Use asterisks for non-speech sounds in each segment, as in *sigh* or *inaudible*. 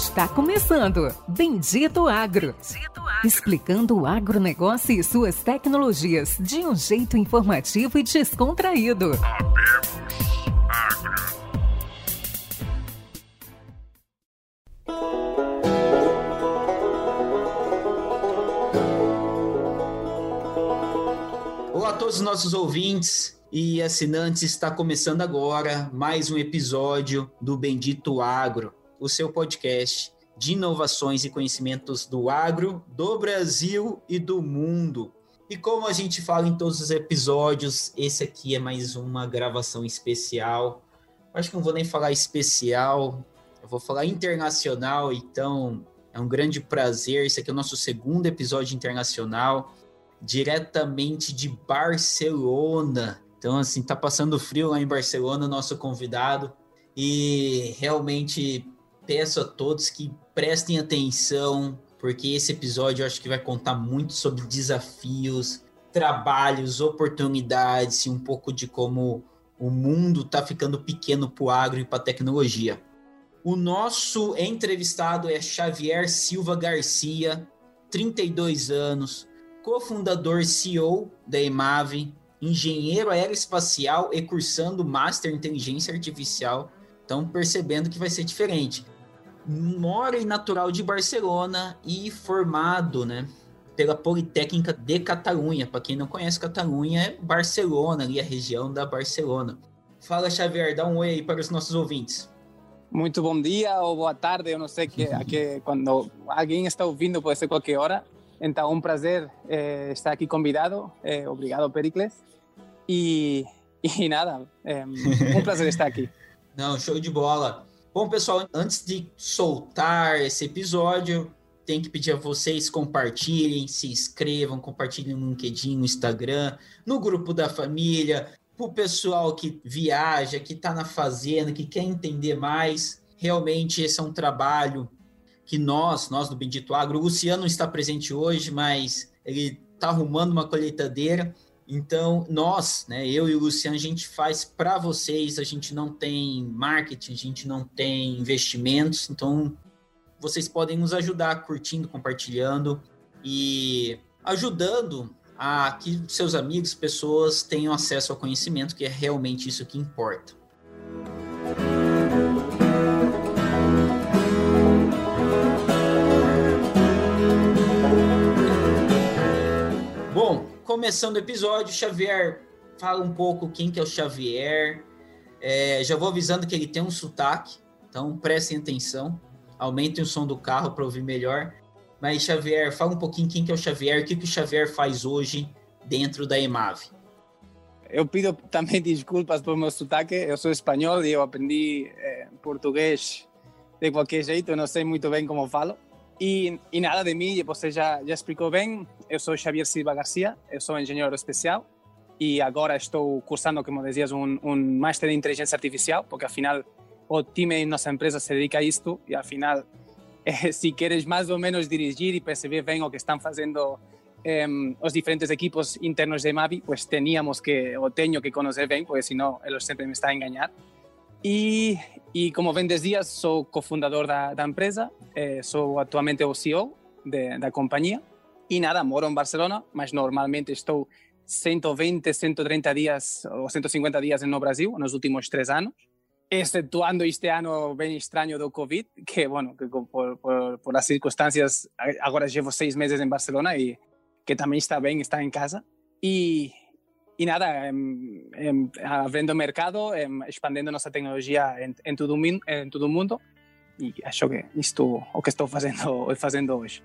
Está começando Bendito Agro. Bendito Agro. Explicando o agronegócio e suas tecnologias de um jeito informativo e descontraído. Olá a todos os nossos ouvintes e assinantes, está começando agora mais um episódio do Bendito Agro o seu podcast de inovações e conhecimentos do agro, do Brasil e do mundo. E como a gente fala em todos os episódios, esse aqui é mais uma gravação especial. Acho que não vou nem falar especial, eu vou falar internacional, então é um grande prazer. Esse aqui é o nosso segundo episódio internacional, diretamente de Barcelona. Então, assim, tá passando frio lá em Barcelona, nosso convidado. E realmente peço a todos que prestem atenção, porque esse episódio eu acho que vai contar muito sobre desafios, trabalhos, oportunidades e um pouco de como o mundo está ficando pequeno para o agro e para a tecnologia. O nosso entrevistado é Xavier Silva Garcia, 32 anos, cofundador CEO da EMAVE, engenheiro aeroespacial e cursando Master em Inteligência Artificial. Estão percebendo que vai ser diferente mora e natural de Barcelona e formado, né, pela Politécnica de Catalunha. Para quem não conhece Catalunha, é Barcelona, ali a região da Barcelona. Fala, Xavier, dá um oi aí para os nossos ouvintes. Muito bom dia ou boa tarde, eu não sei que, que quando alguém está ouvindo pode ser qualquer hora. Então, um prazer eh, estar aqui convidado. Eh, obrigado, Pericles. E, e nada, eh, um prazer estar aqui. *laughs* Não, show de bola. Bom, pessoal, antes de soltar esse episódio, tem que pedir a vocês compartilhem, se inscrevam, compartilhem no LinkedIn, no Instagram, no grupo da família, para o pessoal que viaja, que está na fazenda, que quer entender mais. Realmente esse é um trabalho que nós, nós do Bendito Agro, o Luciano está presente hoje, mas ele está arrumando uma colheitadeira então, nós, né, eu e o Luciano, a gente faz para vocês, a gente não tem marketing, a gente não tem investimentos, então vocês podem nos ajudar curtindo, compartilhando e ajudando a que seus amigos, pessoas tenham acesso ao conhecimento, que é realmente isso que importa. Começando o episódio, Xavier, fala um pouco quem que é o Xavier. É, já vou avisando que ele tem um sotaque, então prestem atenção. Aumentem o som do carro para ouvir melhor. Mas, Xavier, fala um pouquinho quem que é o Xavier, o que, que o Xavier faz hoje dentro da EMAV. Eu pido também *laughs* desculpas por meu sotaque, eu sou espanhol e eu aprendi eh, português de qualquer jeito, eu não sei muito bem como falo. E, e nada de mim, você já, já explicou bem, eu sou Xavier Silva Garcia, eu sou engenheiro especial e agora estou cursando, como dizias, um, um Master em Inteligência Artificial, porque afinal o time em nossa empresa se dedica a isto e afinal, *laughs* eh, se queres mais ou menos dirigir e perceber bem o que estão fazendo eh, os diferentes equipos internos de Mavi, pues teníamos que, o tenho que conhecer bem, porque senão eles sempre me estão a. E, e como bem dizias, sou cofundador da, da empresa, eh, sou atualmente o CEO de, da companhia e nada, moro em Barcelona, mas normalmente estou 120, 130 dias ou 150 dias no Brasil nos últimos três anos, excetuando este ano bem estranho do Covid, que, bueno, que por, por, por as circunstâncias, agora llevo seis meses em Barcelona e que também está bem estar em casa. E, y nada, em, em, abriendo mercado, em, expandiendo nuestra tecnología en, en, todo, en todo o mundo. E acho que isto o que estou fazendo, fazendo *laughs* hoje.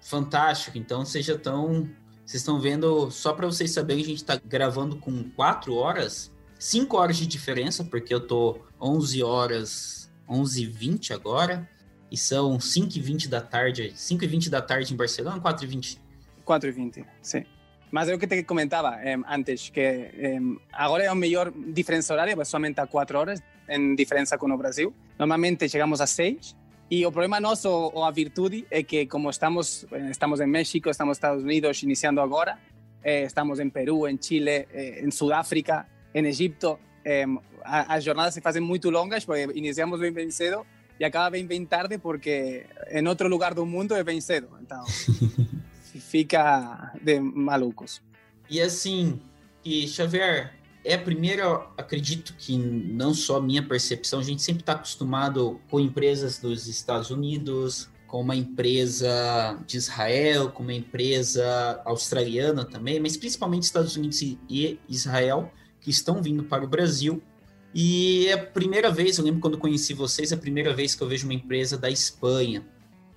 Fantástico. Então vocês já estão. Vocês estão vendo, só para vocês saberem, a gente está gravando com quatro horas, cinco horas de diferença, porque eu tô 11 horas, 11 e 20 agora, e são 5 e 20 da tarde, 5 e 20 da tarde em Barcelona, 4 e 20? 4 e 20, sim. Mas é o que te comentaba eh, antes, que eh, agora é o melhor diferença horária, mas somente a quatro horas, em diferença com o Brasil. Normalmente chegamos a seis, e o problema nosso, ou a virtude, é que como estamos, estamos em México, estamos nos Estados Unidos iniciando agora, eh, estamos em Peru, em Chile, eh, em Sudáfrica, em Egipto, eh, as jornadas se fazem muito longas, porque iniciamos bem, bem cedo, e acaba bem bem tarde porque em outro lugar do mundo é bem cedo. Então *laughs* fica de malucos. E assim, e Xavier, é a primeira, acredito que não só minha percepção, a gente sempre está acostumado com empresas dos Estados Unidos, com uma empresa de Israel, com uma empresa australiana também, mas principalmente Estados Unidos e Israel, que estão vindo para o Brasil. E é a primeira vez, eu lembro quando conheci vocês, é a primeira vez que eu vejo uma empresa da Espanha.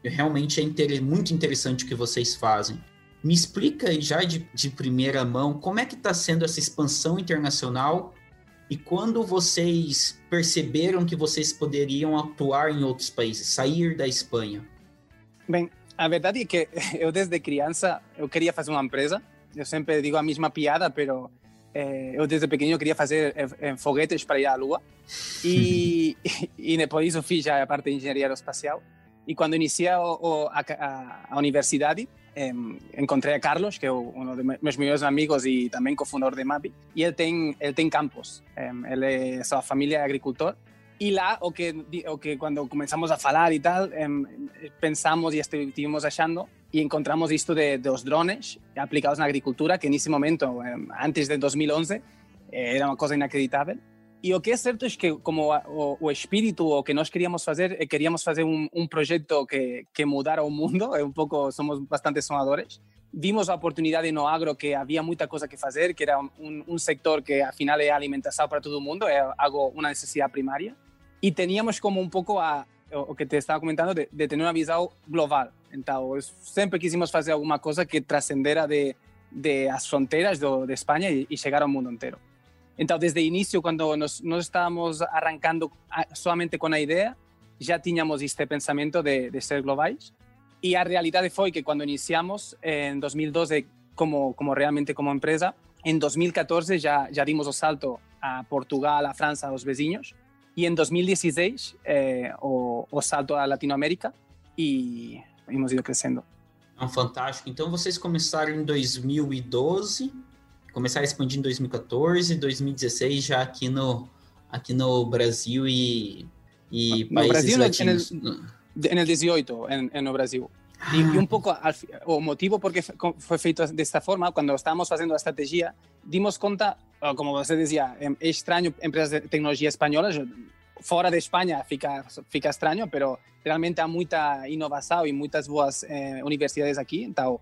E realmente é inter muito interessante o que vocês fazem. Me explica já de, de primeira mão como é que está sendo essa expansão internacional e quando vocês perceberam que vocês poderiam atuar em outros países, sair da Espanha? Bem, a verdade é que *laughs* eu desde criança eu queria fazer uma empresa. Eu sempre digo a mesma piada, pero eh, eu desde pequeno queria fazer eh, foguetes para ir à Lua. E, *laughs* *laughs* e depois disso fiz já a parte de engenharia aeroespacial. E quando iniciei a, a, a eh, encontrei a Carlos, que é um dos meus melhores amigos e também cofundador de MAPI, e ele tem, ele tem campos. Eh, ele é, sua agricultor Y la, o que, o que cuando comenzamos a falar y tal, eh, pensamos y estuvimos achando y encontramos esto de, de, los drones aplicados en agricultura, que en ese momento, eh, antes de 2011, eh, era una cosa inacreditable. Y lo que es cierto es que como o, o espíritu o que nós queríamos fazer, eh, queríamos fazer un, un proyecto que, que mudara o mundo, un pouco, somos bastante sonadores, vimos a oportunidade no agro que havia muita coisa que fazer, que era um, um sector que afinal é alimentação para todo mundo, é algo uma necessidade primária. E teníamos como um pouco a, o que te estava comentando de, de ter uma visão global. Então, sempre quisimos fazer alguma coisa que transcendera de, de as fronteiras do, de Espanha e, e chegar ao mundo inteiro. Então, desde o início, quando nós, nós estávamos arrancando somente com a ideia, já tínhamos este pensamento de, de ser globais Y la realidad fue que cuando iniciamos en 2012 como, como realmente como empresa, en 2014 ya, ya dimos el salto a Portugal, a Francia, a los vecinos, y en 2016 eh, o, o, salto a Latinoamérica y hemos ido creciendo. Ah, fantástico. Então vocês começaram em 2012, começaram a expandir em 2014, 2016 já aqui no aqui no Brasil e, e no países Brasil, latinos. en el 18 en, en el Brasil. Un poco al, o motivo porque fue feito de esta forma, cuando estábamos haciendo la estrategia, dimos cuenta, como você decía, es extraño empresas de tecnología españolas, fora de Espanha fica, fica estranho, pero realmente há muita inovação e muitas boas eh, universidades aqui. Então,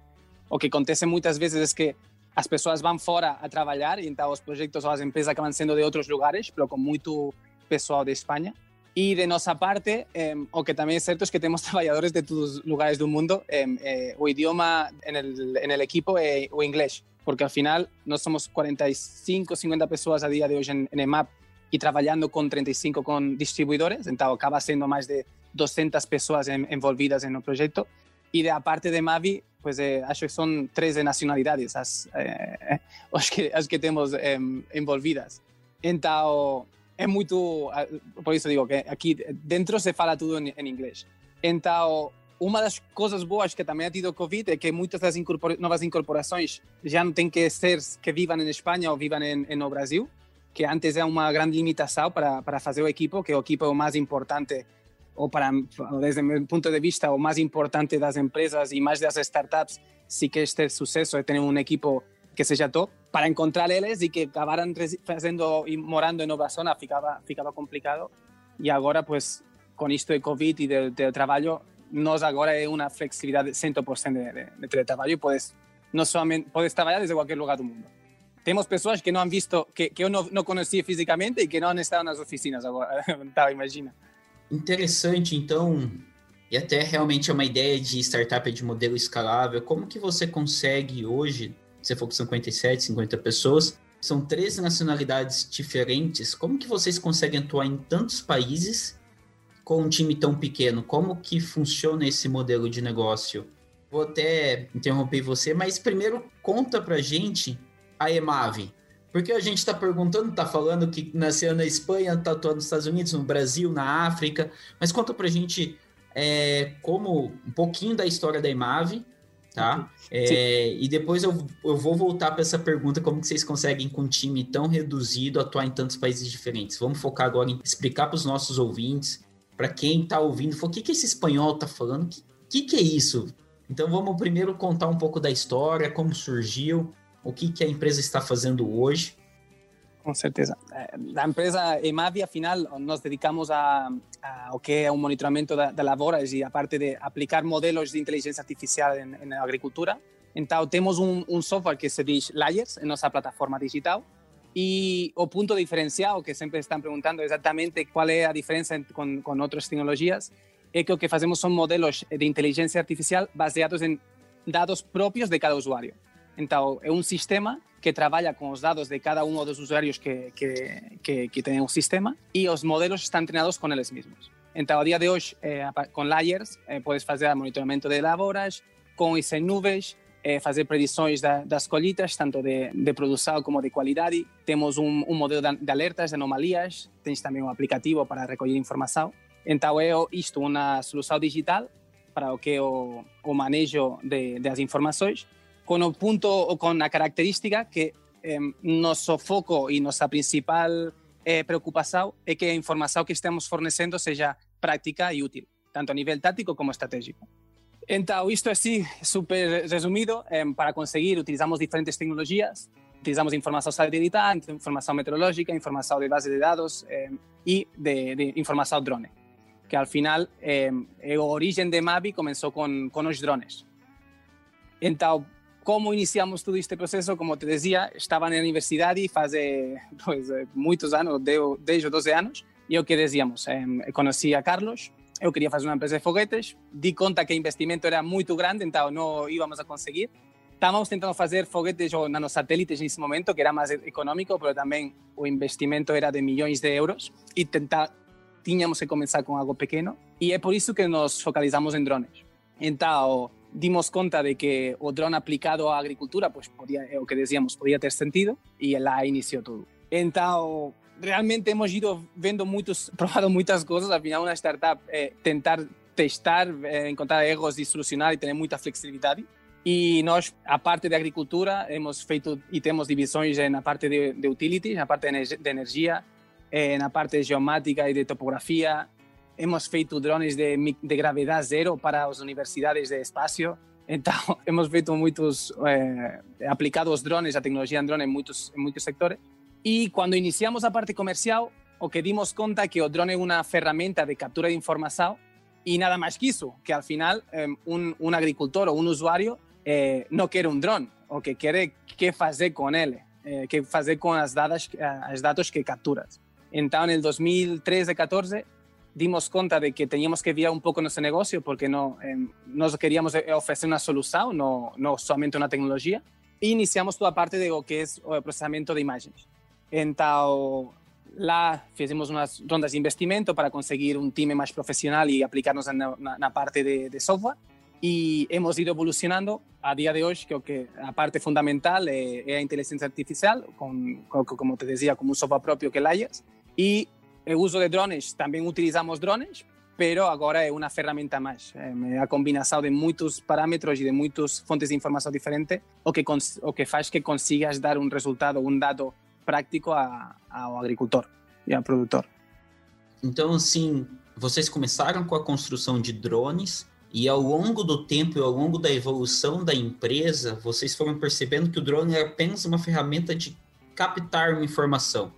o que acontece muitas vezes é que as pessoas vão fora a trabalhar e então os projetos ou as empresas acabam sendo de outros lugares, pero com muito pessoal de Espanha. Y de nuestra parte, eh, o que también es cierto, es que tenemos *laughs* trabajadores de todos los lugares del mundo, eh, eh, o idioma en el, en el equipo eh, o inglés, porque al final no somos 45, 50 personas a día de hoy en, en EMAP y trabajando con 35 con distribuidores, entonces acaba siendo más de 200 personas en, envolvidas en el proyecto. Y de aparte de Mavi, pues eh, acho que son tres de nacionalidades as, eh, *laughs* os que, as que tenemos eh, envolvidas. Entonces, é muito. Por isso digo que aqui dentro se fala tudo em, em inglês. Então, uma das coisas boas que também ha tido o Covid é que muitas das novas incorporações já não têm que ser que vivam em Espanha ou vivam no Brasil, que antes é uma grande limitação para, para fazer o equipo, que o equipo é o mais importante, ou para, desde o meu ponto de vista, o mais importante das empresas e mais das startups, se quer ter sucesso, é ter um equipo que seja top para encontrar eles e que acabaran fazendo e morando em nova zona ficava ficava complicado. E agora pues com isto de covid e de, de trabalho nós agora é uma flexibilidade 100% de, de, de teletrabalho podes não somente podes trabalhar desde qualquer lugar do mundo. Temos pessoas que não han visto que, que eu não, não conhecia fisicamente e que não han estado nas oficinas agora *laughs* tá, imagina interessante então e até realmente é uma ideia de startup de modelo escalável como que você consegue hoje você que são 57, 50 pessoas, são três nacionalidades diferentes. Como que vocês conseguem atuar em tantos países com um time tão pequeno? Como que funciona esse modelo de negócio? Vou até interromper você, mas primeiro conta pra gente a Emave. Porque a gente está perguntando, está falando que nasceu na Espanha, está atuando nos Estados Unidos, no Brasil, na África, mas conta pra gente é, como um pouquinho da história da Emave tá? É, e depois eu, eu vou voltar para essa pergunta, como que vocês conseguem com um time tão reduzido atuar em tantos países diferentes? Vamos focar agora em explicar para os nossos ouvintes para quem está ouvindo, o que, que esse espanhol está falando? O que, que, que é isso? Então vamos primeiro contar um pouco da história, como surgiu, o que, que a empresa está fazendo hoje. Com certeza. A empresa EMAVI, afinal, nos dedicamos a, a o que é o monitoramento da, da lavouras e a parte de aplicar modelos de inteligência artificial na agricultura. Então, temos um, um, software que se diz Layers, em nossa plataforma digital, e o ponto diferencial, que sempre estão perguntando exatamente qual é a diferença com, com outras tecnologias, é que o que fazemos são modelos de inteligência artificial baseados em dados próprios de cada usuário. Então, é um sistema que trabalha com os dados de cada um dos usuários que, que, que, que tem o sistema e os modelos estão treinados com eles mesmos. Então, a dia de hoje, eh, com layers, eh, podes fazer monitoramento de lavouras, com isso em nuvens, eh, fazer predições da, das colheitas, tanto de, de produção como de qualidade. Temos um, um modelo de, de alertas, de anomalias, tens também um aplicativo para recolher informação. Então, é isto uma solução digital para o que é o, o manejo de, das informações con o punto ou con a característica que eh, noso foco e nosa principal eh, preocupación é que a información que estemos fornecendo seja práctica e útil, tanto a nivel táctico como estratégico. Então, isto así, super resumido, eh, para conseguir utilizamos diferentes tecnologías, utilizamos información satelital, información meteorológica, información de base de dados e de, de información drone, que al final eh, o origen de Mavi comenzou con, con os drones. Então, como iniciamos todo este proceso, como te dizia, estava na universidade faz pues, muitos anos, 10 ou 12 anos, e o que dizíamos, eh, a Carlos, eu queria fazer uma empresa de foguetes, di conta que o investimento era muito grande, então não íamos a conseguir. Estávamos tentando fazer foguetes ou nanosatélites nesse momento, que era mais econômico, mas também o investimento era de milhões de euros, e tentar, tínhamos que começar com algo pequeno, e é por isso que nos focalizamos em drones. Então, dimos conta de que o drone aplicado à agricultura, pues podía, o que decíamos, podía ter sentido e lá iniciou tudo. Então, realmente hemos ido vendo muitos, *laughs* probado muitas coisas, afinal uma startup é tentar testar, é, encontrar erros e solucionar e ter muita flexibilidade. E nós, a parte de agricultura, hemos feito e temos divisões na parte de, de utilities, na parte de energia, na parte de geomática e de topografia, hemos feito drones de, de gravidade zero para as universidades de espaço. Então, *laughs* hemos feito muitos, eh, aplicado os drones, a tecnologia em drone em muitos, em muitos sectores. E quando iniciamos a parte comercial, o que dimos conta é que o drone é uma ferramenta de captura de informação e nada mais que isso, que al final eh, um, um agricultor ou um usuário eh, não quer um drone, o que quer é que fazer com ele, eh, que fazer com as dados, as dados que capturas. Então, em 2013, 14, dimos conta de que teníamos que virar un poco nuestro negocio porque no, eh, nos queríamos ofrecer una solución, no, no solamente una tecnología. E iniciamos toda parte de lo que es o procesamiento de imagens. Então, lá fizemos umas rondas de investimento para conseguir um time mais profissional e aplicarnos na, na parte de, de, software. E hemos ido evolucionando a dia de hoje, que, que a parte fundamental é, é a inteligência artificial, com, com, como te dizia, como um software próprio que Layers. E el uso de drones, también utilizamos drones, pero agora é uma ferramenta máis. É a combinação de muitos parâmetros e de muitas fontes de informação diferentes o que, o que faz que consigas dar um resultado, um dado prático a, ao agricultor e ao produtor. Então, assim, vocês começaram com a construção de drones e ao longo do tempo e ao longo da evolução da empresa, vocês foram percebendo que o drone é apenas uma ferramenta de captar uma informação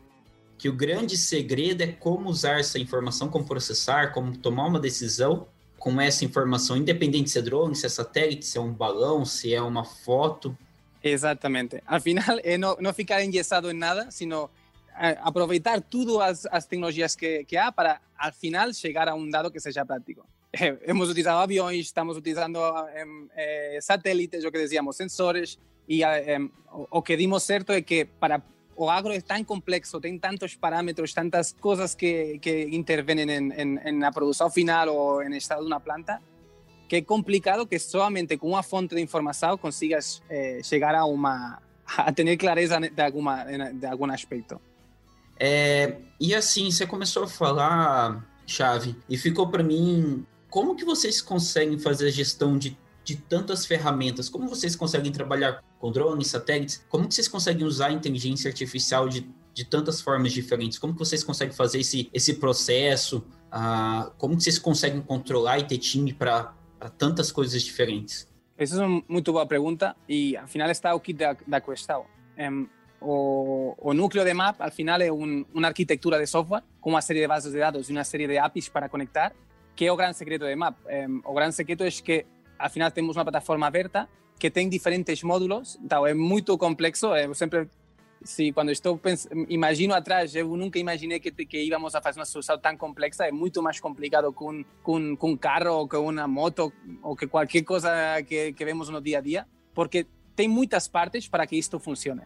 que o grande segredo é como usar essa informação, como processar, como tomar uma decisão com essa informação, independente se é drone, se é satélite, se é um balão, se é uma foto. Exatamente. Afinal, é não, não ficar engessado em nada, sino eh, aproveitar tudo as, as tecnologias que, que há para, al final, chegar a um dado que seja prático. *laughs* Eh, hemos utilizado aviões, estamos utilizando eh, satélites, o que decíamos, sensores, e o, o que dimos certo é que para o agro é tão complexo, tem tantos parâmetros, tantas coisas que, que intervêm em, em, em na produção final ou em estado de uma planta, que é complicado que somente com uma fonte de informação consigas eh, chegar a uma a ter clareza de alguma de algum aspecto. É, e assim, você começou a falar, Chave, e ficou para mim, como que vocês conseguem fazer a gestão de de tantas ferramentas? Como vocês conseguem trabalhar com drones, satélites? Como que vocês conseguem usar a inteligência artificial de, de tantas formas diferentes? Como que vocês conseguem fazer esse, esse processo, Ah, como que vocês conseguem controlar e ter time para tantas coisas diferentes? Essa é uma muito boa pergunta e, ao final, está o kit da, da questão. Um, o, o, núcleo de MAP, al final, é um, uma arquitetura de software com uma série de bases de dados e uma série de APIs para conectar, que é o grande secreto de MAP. Um, o grande secreto é que, al final, temos uma plataforma aberta que tem diferentes módulos, então é muito complexo. Eu sempre Sí, cuando estou imagino atrás, eu nunca imaginei que, que íbamos a fazer uma solução tão complexa, é muito mais complicado com, com, com um carro ou com uma moto ou que qualquer coisa que, que vemos no dia a dia, porque tem muitas partes para que isto funcione.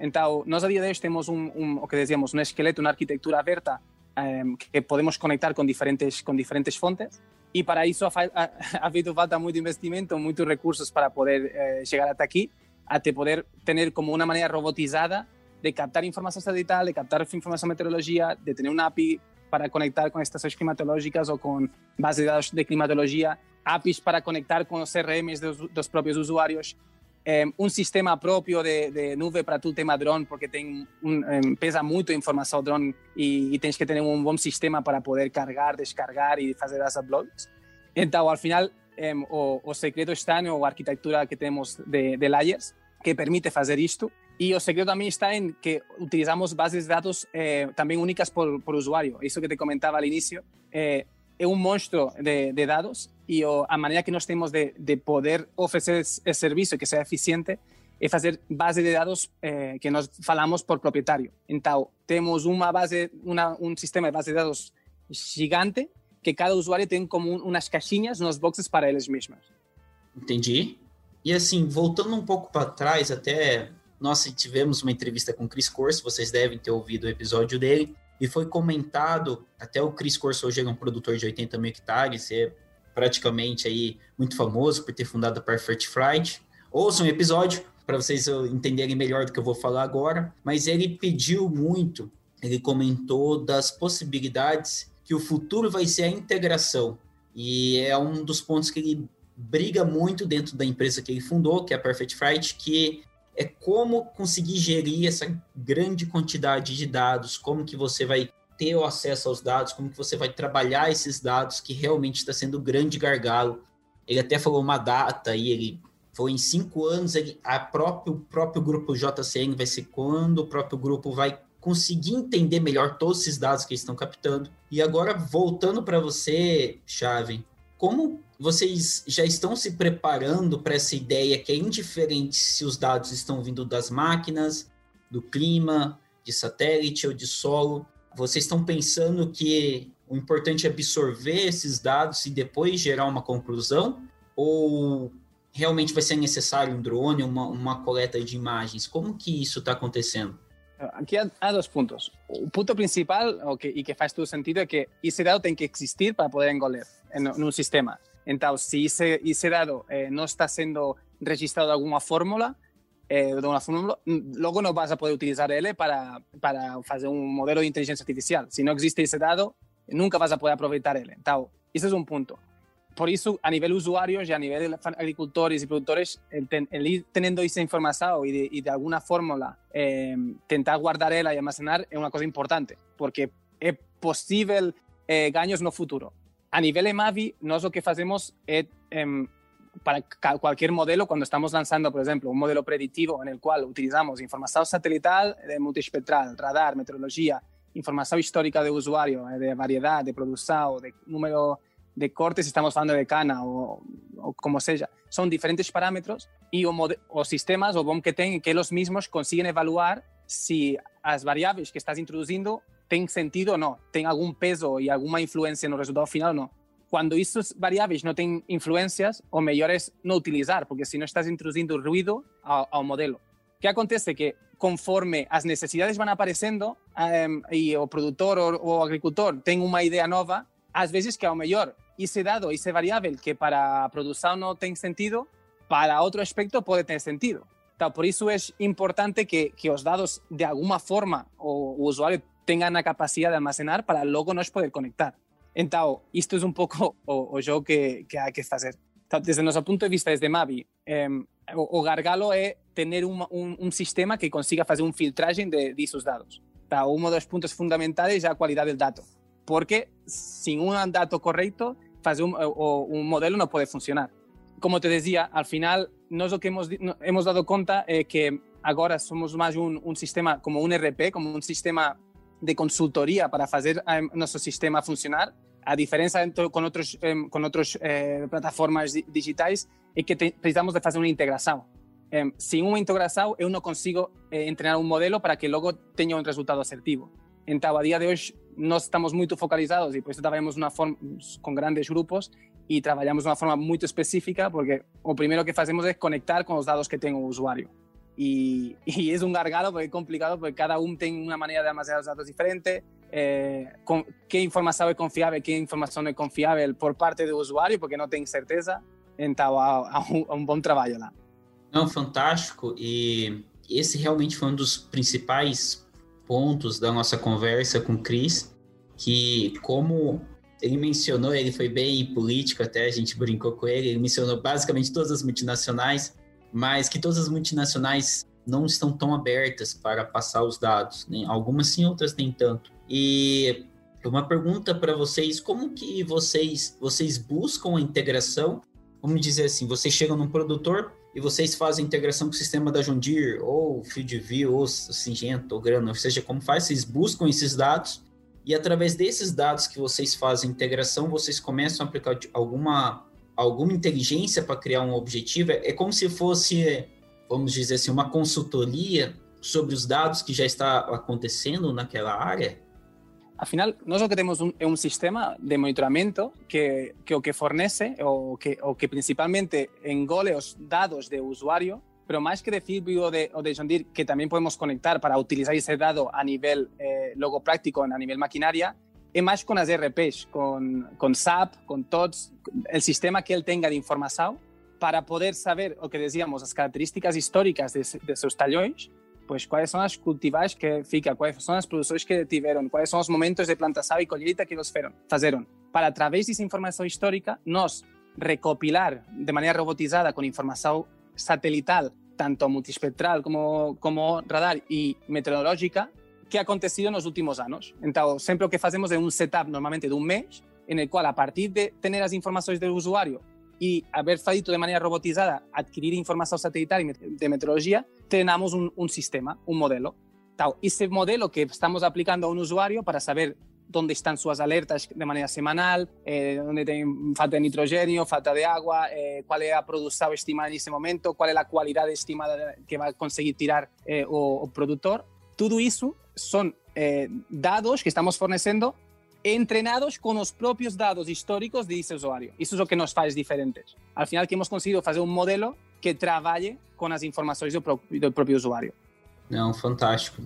Então, nós a dia de hoje temos um, um o que dizíamos, um esqueleto, uma arquitetura aberta um, que podemos conectar com diferentes, com diferentes fontes e para isso ha, ha, *laughs* ha feito falta muito investimento, muitos recursos para poder eh, chegar até aqui, até poder ter como uma maneira robotizada de captar información satelital, de captar información meteorología, de tener una API para conectar con estaciones climatológicas o con bases de datos de climatología, APIs para conectar con los CRMs de los, propios usuarios, eh, un sistema propio de, de, nube para tu tema drone, porque tem un, um, pesa mucho información drone y, y, tienes que tener un buen sistema para poder cargar, descargar y hacer las uploads. Entonces, al final, um, o, o, secreto está en la arquitectura que tenemos de, layers, que permite hacer esto Y el secreto también está en que utilizamos bases de datos eh, también únicas por, por, usuario. Eso que te comentaba al inicio, eh, es un monstruo de, de datos y o, a manera que nós temos de, de poder ofrecer ese servicio que sea eficiente é fazer base de dados eh, que nós falamos por proprietário. Então, temos uma base, uma, um sistema de base de dados gigante que cada usuário tem como um, umas caixinhas nos boxes para eles mesmos. Entendi. E assim, voltando um pouco para trás, até nós tivemos uma entrevista com o Chris Corso, vocês devem ter ouvido o episódio dele, e foi comentado, até o Chris Corso hoje é um produtor de 80 mil hectares, é praticamente aí muito famoso por ter fundado a Perfect Flight. Ouçam um episódio para vocês entenderem melhor do que eu vou falar agora, mas ele pediu muito, ele comentou das possibilidades que o futuro vai ser a integração, e é um dos pontos que ele briga muito dentro da empresa que ele fundou, que é a Perfect Flight, que é como conseguir gerir essa grande quantidade de dados, como que você vai ter o acesso aos dados, como que você vai trabalhar esses dados, que realmente está sendo o grande gargalo. Ele até falou uma data e ele foi em cinco anos, ele, a próprio, o próprio grupo JCN vai ser quando o próprio grupo vai conseguir entender melhor todos esses dados que eles estão captando. E agora, voltando para você, Chave, como vocês já estão se preparando para essa ideia que é indiferente se os dados estão vindo das máquinas, do clima, de satélite ou de solo? Vocês estão pensando que o importante é absorver esses dados e depois gerar uma conclusão? Ou realmente vai ser necessário um drone, uma, uma coleta de imagens? Como que isso está acontecendo? Aqui há, dois pontos. O ponto principal, o que, que faz todo sentido, é que esse dado tem que existir para poder engolir em um sistema. Então, se esse, esse dado eh, não está sendo registrado de alguma fórmula, eh, de uma fórmula, logo não vas a poder utilizar ele para, para fazer um modelo de inteligência artificial. Se não existe esse dado, nunca vas a poder aproveitar ele. Então, esse é um ponto. Por isso, a nível usuários e a nível de agricultores e produtores, el, ten, el ir tendo essa informação e de, e de alguma fórmula eh, tentar guardar ela e almacenar é uma coisa importante, porque é possível eh, ganhos no futuro. A nivel EMAVI, nosotros lo que hacemos es, em, para cualquier modelo, cuando estamos lanzando, por ejemplo, un modelo predictivo en el cual utilizamos información satelital, de multiespectral, radar, meteorología, información histórica de usuario, eh, de variedad, de producción, de número de cortes, estamos hablando de cana o, como sea, son diferentes parámetros y o, sistemas o BOM que tienen que los mismos consiguen evaluar si las variables que estás introduciendo tem sentido ou não, tem algum peso e alguma influência no resultado final ou não. Quando essas variáveis não têm influências, o melhor é não utilizar, porque senão estás introduzindo ruído ao, ao modelo. O que acontece que conforme as necessidades vão aparecendo um, e o produtor ou o agricultor tem uma ideia nova, às vezes que ao melhor esse dado, esse variável que para a produção não tem sentido, para outro aspecto pode ter sentido. Então, por isso é importante que, que os dados, de alguma forma, o, o usuário tengan la capacidad de almacenar para luego nos poder conectar. Entonces, esto es un poco *laughs* o, o que, que hay que hacer. Desde nuestro punto de vista, desde Mavi, eh, o, o, gargalo é tener un, un, un, sistema que consiga fazer un filtraje de, de esos dados. Tá, um dos pontos fundamentais é a qualidade do dato. porque sin un dato correcto, fazer un, o, un modelo no pode funcionar. Como te decía, al final, nós o que hemos, hemos dado conta é que agora somos máis un, un sistema como un RP, como un sistema de consultoría para fazer eh, nosso sistema funcionar, a diferença entre, con outros, eh, outros eh, plataformas digitais é que te, precisamos de fazer uma integração. Eh, sin unha integração, eu non consigo eh, entrenar un modelo para que logo teña un resultado asertivo. Então, a día de hoje, nós estamos muito focalizados e por isso trabalhamos uma forma, com grandes grupos e trabalhamos de uma forma muito específica porque o primeiro que fazemos é conectar com os dados que tem o usuário. E, e é um gargalo porque é complicado porque cada um tem uma maneira de armazenar os dados diferente, eh, com, que informação é confiável, que informação é confiável por parte do usuário porque não tem certeza. Então, há um bom trabalho lá. Não, fantástico. E esse realmente foi um dos principais pontos da nossa conversa com o Cris, que como ele mencionou, ele foi bem político até, a gente brincou com ele, ele mencionou basicamente todas as multinacionais, mas que todas as multinacionais não estão tão abertas para passar os dados, né? algumas sim, outras nem tanto. E uma pergunta para vocês, como que vocês vocês buscam a integração? Vamos dizer assim, vocês chegam num produtor, e vocês fazem integração com o sistema da Deere, ou FieldView, ou Singenta, ou Grana, ou seja, como faz, vocês buscam esses dados e através desses dados que vocês fazem integração, vocês começam a aplicar alguma, alguma inteligência para criar um objetivo. É como se fosse, vamos dizer assim, uma consultoria sobre os dados que já está acontecendo naquela área? Afinal, nós o que temos é um sistema de monitoramento que, que o que fornece, ou que, o que principalmente engole os dados do usuário, pero máis que de Fitbit ou de, ou de John Deere, que tamén podemos conectar para utilizar ese dado a nivel eh, logo práctico, a nivel maquinaria, é máis con as RPs, con, con SAP, con TOTS, el sistema que el tenga de información para poder saber o que decíamos, as características históricas de, de seus talhões pues quais são as cultivares que fica, quais são as produções que tiveram, quais são os momentos de plantação e colheita que eles fizeram, fizeram. Para, através dessa informação histórica, nós recopilar de maneira robotizada com informação satelital, tanto multispectral como, como radar e meteorológica, que ha acontecido nos últimos anos. Então, sempre o que fazemos é um setup normalmente de um mês, el qual, a partir de ter as informações do usuário y haber feito de manera robotizada adquirir información satelital de meteorología, tenemos un, un sistema, un modelo. Tal, ese modelo que estamos aplicando a un usuario para saber dónde están sus alertas de manera semanal, eh, dónde tienen falta de nitrógeno, falta de agua, eh, cuál es la producción estimada en ese momento, cuál es la calidad estimada que va a conseguir tirar eh, o, productor. Todo eso son eh, dados que estamos forneciendo entrenados con los propios dados históricos de ese usuario. Eso es lo que nos hace diferentes. Al final que hemos conseguido hacer un modelo que trabalhe com as informações do, próprio, do próprio usuário. Não, fantástico.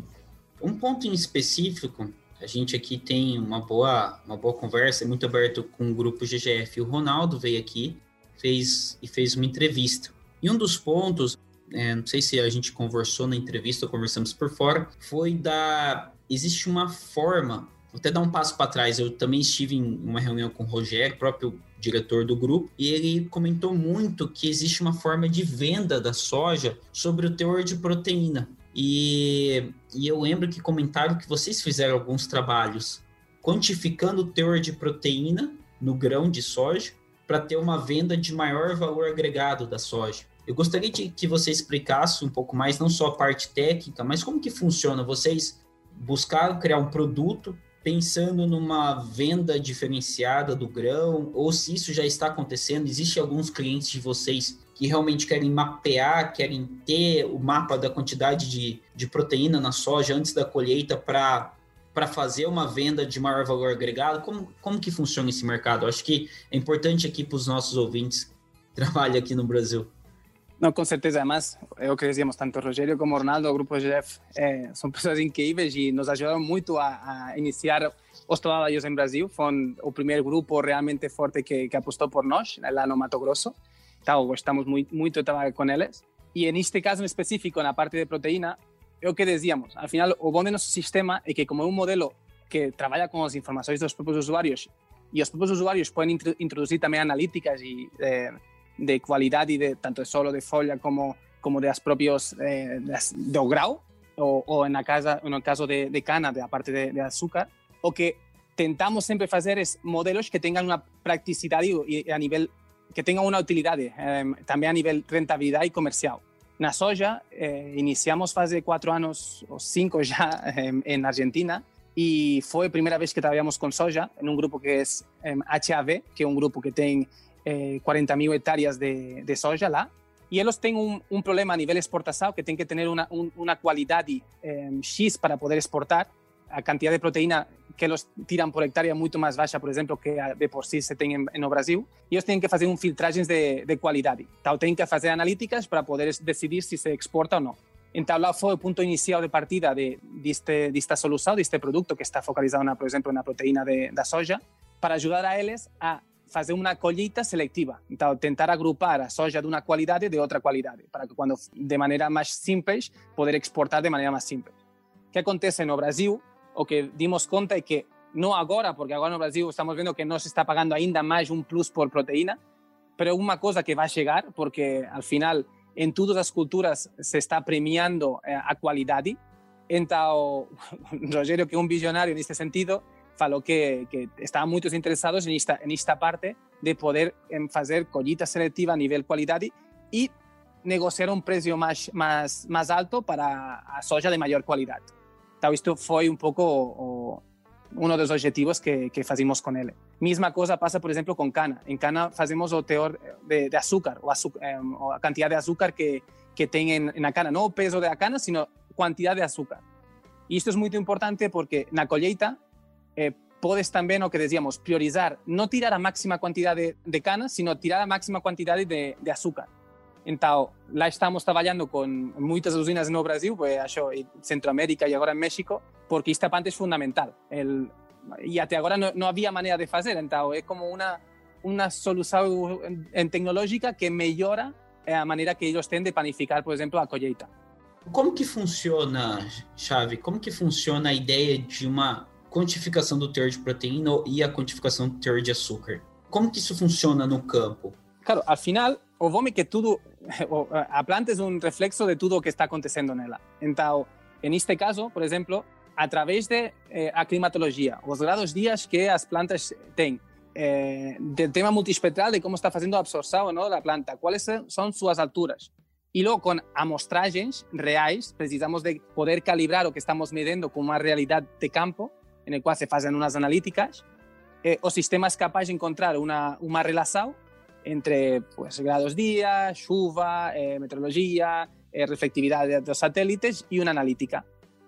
Um ponto em específico, a gente aqui tem uma boa, uma boa conversa, é muito aberto com o grupo GGF. O Ronaldo veio aqui fez, e fez uma entrevista. E um dos pontos, é, não sei se a gente conversou na entrevista ou conversamos por fora, foi da. Existe uma forma Vou até dar um passo para trás. Eu também estive em uma reunião com o Rogério, próprio diretor do grupo, e ele comentou muito que existe uma forma de venda da soja sobre o teor de proteína. E, e eu lembro que comentaram que vocês fizeram alguns trabalhos quantificando o teor de proteína no grão de soja para ter uma venda de maior valor agregado da soja. Eu gostaria de que você explicasse um pouco mais, não só a parte técnica, mas como que funciona. Vocês buscaram criar um produto pensando numa venda diferenciada do grão, ou se isso já está acontecendo, existe alguns clientes de vocês que realmente querem mapear, querem ter o mapa da quantidade de, de proteína na soja antes da colheita para para fazer uma venda de maior valor agregado? Como, como que funciona esse mercado? acho que é importante aqui para os nossos ouvintes que *laughs* trabalham aqui no Brasil. No, con certeza. Además, é o que decíamos, tanto Rogerio como Ronaldo, o grupo GF, eh, son pessoas increíbles e nos ajudaram muito a, a iniciar os trabalhos em Brasil. Foi o primeiro grupo realmente forte que, que apostou por nós, lá no Mato Grosso. Então, gostamos muito, muito de trabalhar com eles. E neste caso em específico, na parte de proteína, é o que dizíamos. Al final, o bom do nosso sistema é que, como é um modelo que trabalha com as informações dos próprios usuários e os próprios usuários podem introduzir também analíticas e eh, de qualidade e de tanto de solo de folha como como de as propios eh, das, do grau ou, ou na casa no caso de, de cana da parte de, de azúcar o que tentamos sempre fazer modelos que tenham uma praticidade e a nível que tenham uma utilidade, eh, também a nível rentabilidade comercial. Na soja, eh, iniciamos faz quatro anos ou cinco já eh, em Argentina e foi a primeira vez que trabalhamos com soja em um grupo que é eh, HAV, que é um grupo que tem eh, 40 mil hectáreas de, de soja lá. E eles têm um, um, problema a nível exportação, que tem que ter uma, um, uma qualidade eh, X para poder exportar. A quantidade de proteína que eles tiram por hectare é muito mais baixa, por exemplo, que a de por si se tem no Brasil. E eles têm que fazer um de, de qualidade. Então, têm que fazer analíticas para poder decidir se se exporta ou não. Então, lá foi o ponto inicial de partida de, deste, desta solução, deste produto que está focalizado, na, por exemplo, na proteína de, da soja, para ajudar a eles a fazer uma colheita seletiva. Então, tentar agrupar a soja de uma qualidade de outra qualidade, para que quando de maneira mais simples, poder exportar de maneira mais simples. O que acontece no Brasil, o que dimos conta é que, não agora, porque agora no Brasil estamos vendo que não se está pagando ainda mais um plus por proteína, é uma coisa que vai chegar, porque al final, em todas as culturas, se está premiando eh, a qualidade. Então, *laughs* Rogério, que é um visionário nesse sentido, falou que, que estaban muy interesados en esta, en esta parte de poder hacer collita selectiva a nivel qualidade e negociar um preço mais, mais, mais alto para a soja de maior qualidade. Então, isto foi um pouco o, um dos objetivos que, que fazemos com ele. Mesma coisa passa, por exemplo, com cana. Em cana fazemos o teor de, de açúcar, o açúcar, a quantidade de açúcar que, que tem na cana. Não o peso da cana, sino quantidade de açúcar. E isto é muito importante porque na colheita eh, podes también, o que decíamos, priorizar, no tirar a máxima cantidad de, de canas, sino tirar a máxima cantidad de, de azúcar. Então, lá estamos trabalhando com muitas usinas no Brasil, pues, Centroamérica e agora em México, porque esta parte é fundamental. El, e até agora não, não havia maneira de fazer, então é como uma, uma solução tecnológica que melhora a maneira que eles têm de planificar, por exemplo, a colheita. Como que funciona, Chave? Como que funciona a ideia de uma quantificação do teor de proteína e a quantificação do teor de açúcar. Como que isso funciona no campo? Claro, al final, o vome que tudo, *laughs* a planta é um reflexo de tudo o que está acontecendo nela. Então, neste caso, por exemplo, a través de eh, climatologia, os grados dias que as plantas têm, eh, del tema multiespectral de como está fazendo a absorção não, da planta, quais são suas alturas. E logo, com amostragens reais, precisamos de poder calibrar o que estamos medindo com uma realidade de campo en el cual se hacen unas analíticas, eh, o sistema es capaz de encontrar una, una relación entre pues, grados día, chuva, eh, meteorologia, eh, reflectividad de los satélites y una analítica.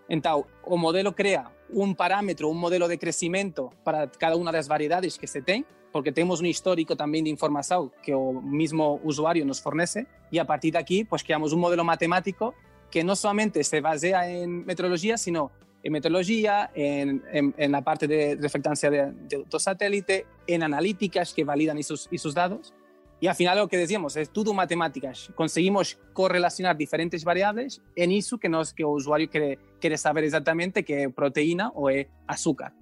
Entonces, o modelo crea un parámetro, un modelo de crecimiento para cada una de las variedades que se tiene, porque tenemos un histórico también de información que el mismo usuario nos fornece, y a partir de aquí, pues creamos un modelo matemático que no solamente se basea en meteorología, sino en meteorología, en, en, en, la parte de reflectancia de, de, de, satélite, en analíticas que validan esos, esos datos. Y al final lo que decíamos es todo matemáticas. Conseguimos correlacionar diferentes variables en eso que, nos, que o usuário quiere, quiere saber exatamente que é proteína ou é açúcar.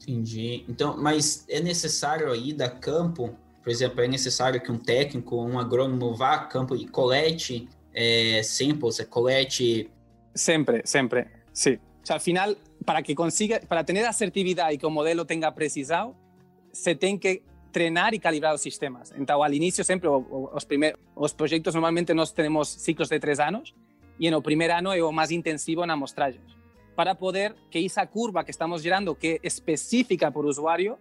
Entendi. Então, mas é necessário ir da campo, por exemplo, é necessário que um técnico, um agrônomo vá a campo e colete é, samples, colete... Sempre, sempre, sim. O sea, al final, para que consiga, para tener asertividad y que el modelo tenga precisado, se tiene que treinar y calibrar los sistemas. Entonces, al inicio siempre, los, primeros, los proyectos normalmente nos tenemos ciclos de tres años y en el primer año es más intensivo en amostrajes para poder que esa curva que estamos girando, que es específica por usuario,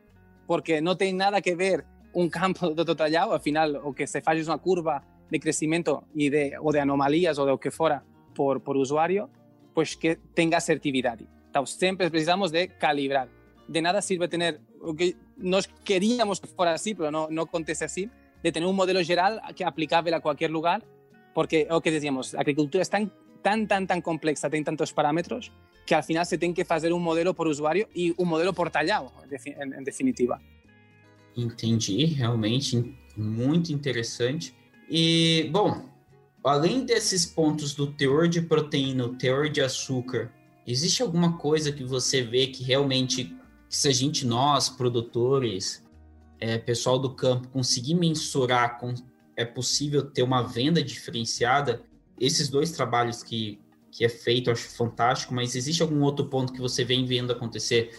porque no tiene nada que ver un campo de detallado, al final, o que se falle una curva de crecimiento y de, o de anomalías o de lo que fuera por, por usuario, pues que tenga asertividade. Então, sempre precisamos de calibrar. De nada sirve ter o que nós queríamos que fora assim, mas não, não acontece assim, de ter um modelo geral que é aplicável a qualquer lugar, porque é o que dizíamos, a agricultura é tão, tão, tão, tão complexa, tem tantos parâmetros, que al final se tem que fazer um modelo por usuário e um modelo por talhado, em, em definitiva. Entendi, realmente muito interessante. E, bom, além desses pontos do teor de proteína, o teor de açúcar, existe alguma coisa que você vê que realmente, se a gente, nós, produtores, é, pessoal do campo, conseguir mensurar, com, é possível ter uma venda diferenciada? Esses dois trabalhos que, que é feito, eu acho fantástico, mas existe algum outro ponto que você vem vendo acontecer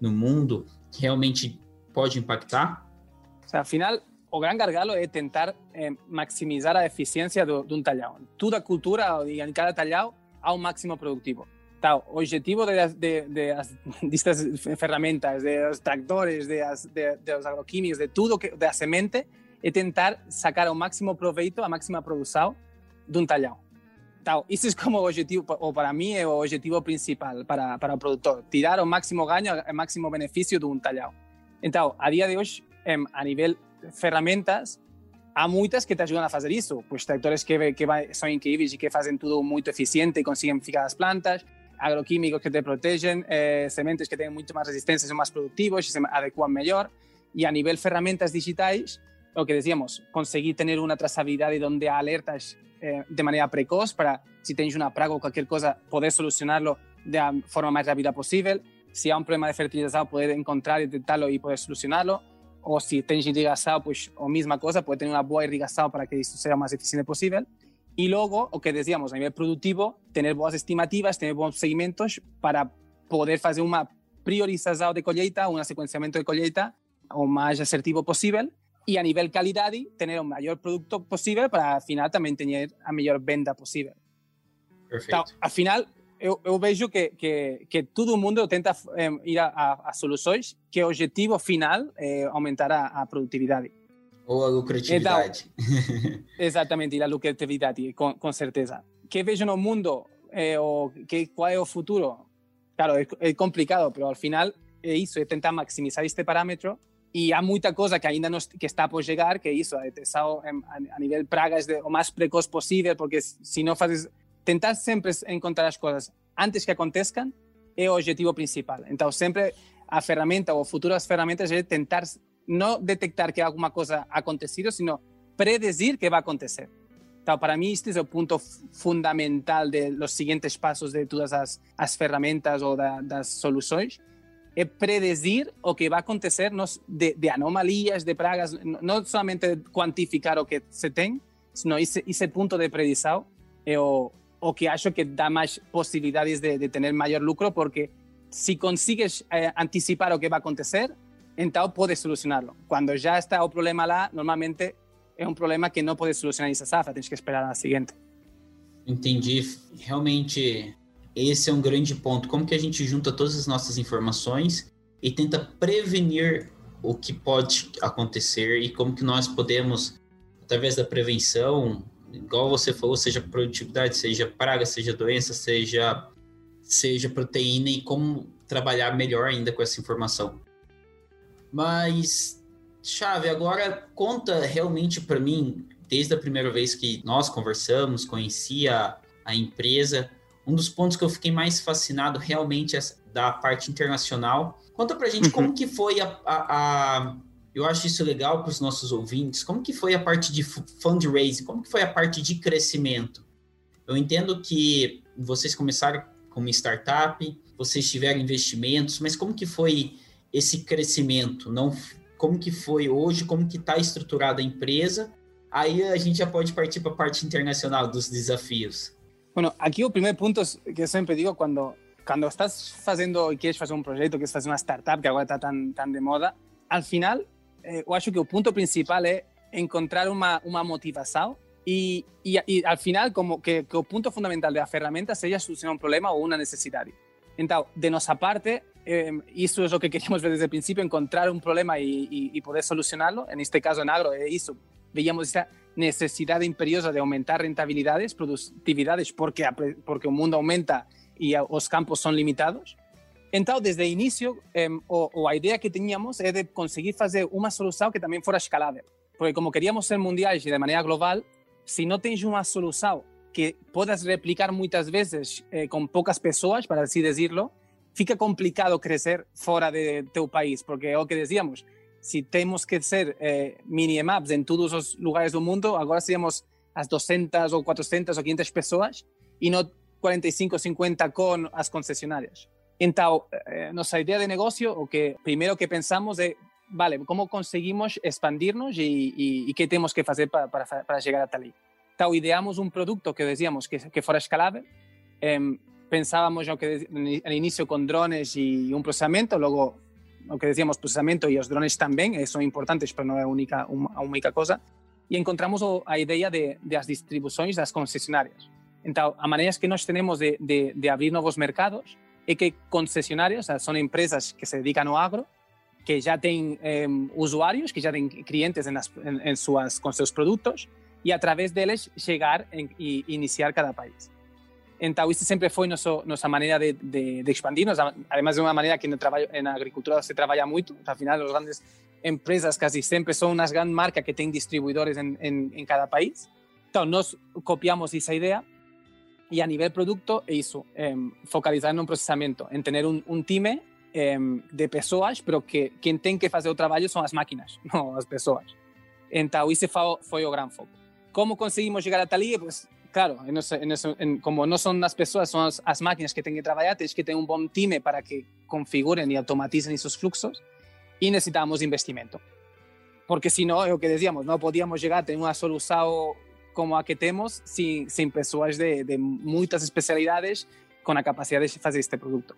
no mundo realmente pode impactar? O sea, afinal, o gran gargalo é tentar eh, maximizar a eficiência de um talhão. Toda cultura, em cada talhão, há um máximo produtivo. Tá, o objetivo de, de, de, *laughs* destas ferramentas, dos tractores, de, de, dos agroquímicos, de tudo que da semente, é tentar sacar o máximo proveito, a máxima produção de um talhão. Isso é como o objetivo, ou para mim é o objetivo principal para, para o produtor, tirar o máximo ganho, o máximo benefício de um talhão. Então, a dia de hoje, a nível ferramentas, há muitas que te ajudam a fazer isso. Pues tractores que, que são incríveis e que fazem tudo muito eficiente e conseguem ficar as plantas, agroquímicos que te protegem, eh, sementes que têm muito mais resistência, são mais produtivos e se adequam melhor. E a nível ferramentas digitais, o que decíamos, conseguir ter uma trazabilidade onde há alertas eh, de maneira precoz para, se tens uma praga ou qualquer coisa, poder solucioná-lo da forma mais rápida possível. Se há um problema de fertilização, poder encontrar, detectá-lo e poder solucioná-lo ou se tens irrigação, pois a mesma coisa, pode ter uma boa irrigação para que isso seja o mais eficiente possível. E logo, o que dizíamos, a nível produtivo, ter boas estimativas, ter bons segmentos para poder fazer uma priorização de colheita, um sequenciamento de colheita o mais assertivo possível e a nível qualidade, ter o maior produto possível para, afinal, também ter a melhor venda possível. Perfeito. Então, afinal, eu, eu vejo que, que, que, todo mundo tenta eh, ir a, a, a, soluções que o objetivo final é aumentar a, a produtividade. Ou a lucratividade. Então, *laughs* exatamente, e a lucratividade, com, com certeza. que vejo no mundo, eh, o, que, qual é o futuro? Claro, é, é complicado, mas ao final é isso, é tentar maximizar este parâmetro e há muita coisa que ainda não, que está por chegar, que é isso, a detecção a, a nível pragas de, o mais precoz possível, porque se não fazes tentar sempre encontrar as coisas antes que aconteçam é o objetivo principal. Então, sempre a ferramenta ou futuras ferramentas é tentar não detectar que alguma coisa acontecido, sino predecir que vai acontecer. Então, para mim, este é o ponto fundamental de los seguintes passos de todas as, as ferramentas ou da, das soluções, é predecir o que vai acontecer de, de anomalias, de pragas, não somente quantificar o que se tem, sino esse, esse ponto de predição é o, o que acho que dá más posibilidades de, de tener mayor lucro porque si consigues eh, anticipar o que va a acontecer, entonces puedes solucionarlo. Cuando ya está o problema lá, normalmente é um problema que não pode solucionar essa safra, tens que esperar a seguinte. Entendi. Realmente, esse é um grande ponto. Como que a gente junta todas as nossas informações e tenta prevenir o que pode acontecer e como que nós podemos, através da prevenção, igual você falou, seja produtividade, seja praga, seja doença, seja, seja proteína e como trabalhar melhor ainda com essa informação. Mas, Chave, agora conta realmente para mim, desde a primeira vez que nós conversamos, conheci a, a empresa, um dos pontos que eu fiquei mais fascinado realmente é da parte internacional. Conta pra gente uhum. como que foi a, a, a eu acho isso legal para os nossos ouvintes. Como que foi a parte de fundraising? Como que foi a parte de crescimento? Eu entendo que vocês começaram como startup, vocês tiveram investimentos, mas como que foi esse crescimento? Não, como que foi hoje? Como que está estruturada a empresa? Aí a gente já pode partir para a parte internacional dos desafios. Bueno, aqui o primeiro ponto que eu sempre digo quando quando estás fazendo queres fazer um projeto, queres fazer uma startup que agora está tão, tão de moda, al final eu acho que o ponto principal é encontrar uma, uma motivação e, e, e al final como que, que o ponto fundamental da ferramenta seja solucionar um problema ou uma necessidade. Então, de nossa parte, eh, isso é o que queríamos ver desde o princípio, encontrar um problema e, e, e poder solucioná-lo. En este caso, en agro, é isso. Veíamos essa necessidade imperiosa de aumentar rentabilidades, produtividades, porque, porque o mundo aumenta e os campos são limitados. Então, desde o início, o, a ideia que tínhamos é de conseguir fazer uma solução que também fora escalável. Porque como queríamos ser mundiais e de maneira global, se não tens uma solução que podas replicar muitas vezes eh, com poucas pessoas, para assim dizer-lo, fica complicado crescer fora de teu país, porque é o que dizíamos, se temos que ser eh, mini-maps em todos os lugares do mundo, agora seríamos as 200 ou 400 ou 500 pessoas e não 45 ou 50 com as concessionárias. Então, eh, nossa ideia de negócio, o que primeiro que pensamos é, vale, como conseguimos expandirnos e, e, e que temos que fazer para, para, para chegar até ideamos um produto que decíamos que, que fora escalável, eh, pensávamos no que no início com drones e um processamento, logo o que decíamos, procesamiento e os drones tamén, e son importantes, pero é a única, a única cosa. E encontramos a ideia de, de as distribucións das concesionarias. Então, a maneira que nós temos de, de, de abrir novos mercados é que concesionarias, são empresas que se dedicam ao agro, que já têm eh, usuários, que já têm clientes em, las, en, en suas, com seus produtos, e deles chegar e iniciar cada país. Então, isso sempre foi nosso, nossa maneira de, de, de expandir-nos, además de uma maneira que no trabalho, na agricultura se trabalha muito, afinal, as grandes empresas quase sempre são umas grandes marcas que têm distribuidores em, em, em cada país. Então, nós copiamos essa ideia e a nível produto é isso, eh, focalizar no processamento, em ter um, um time eh, de pessoas, pero que quem tem que fazer o trabalho são as máquinas, *laughs* não as pessoas. Então, esse foi, o grande foco. Como conseguimos chegar até ali? Pues, claro, en eso, en eso, en, como no son las personas, son as, as máquinas que têm que trabalhar, tens que ter um bom time para que configuren e automaticen esos fluxos e necesitamos investimento. Porque si no, é o que decíamos, não podíamos chegar a ter uma solução como a que temos sin, sin pessoas de, de muitas especialidades com a capacidade de fazer este produto.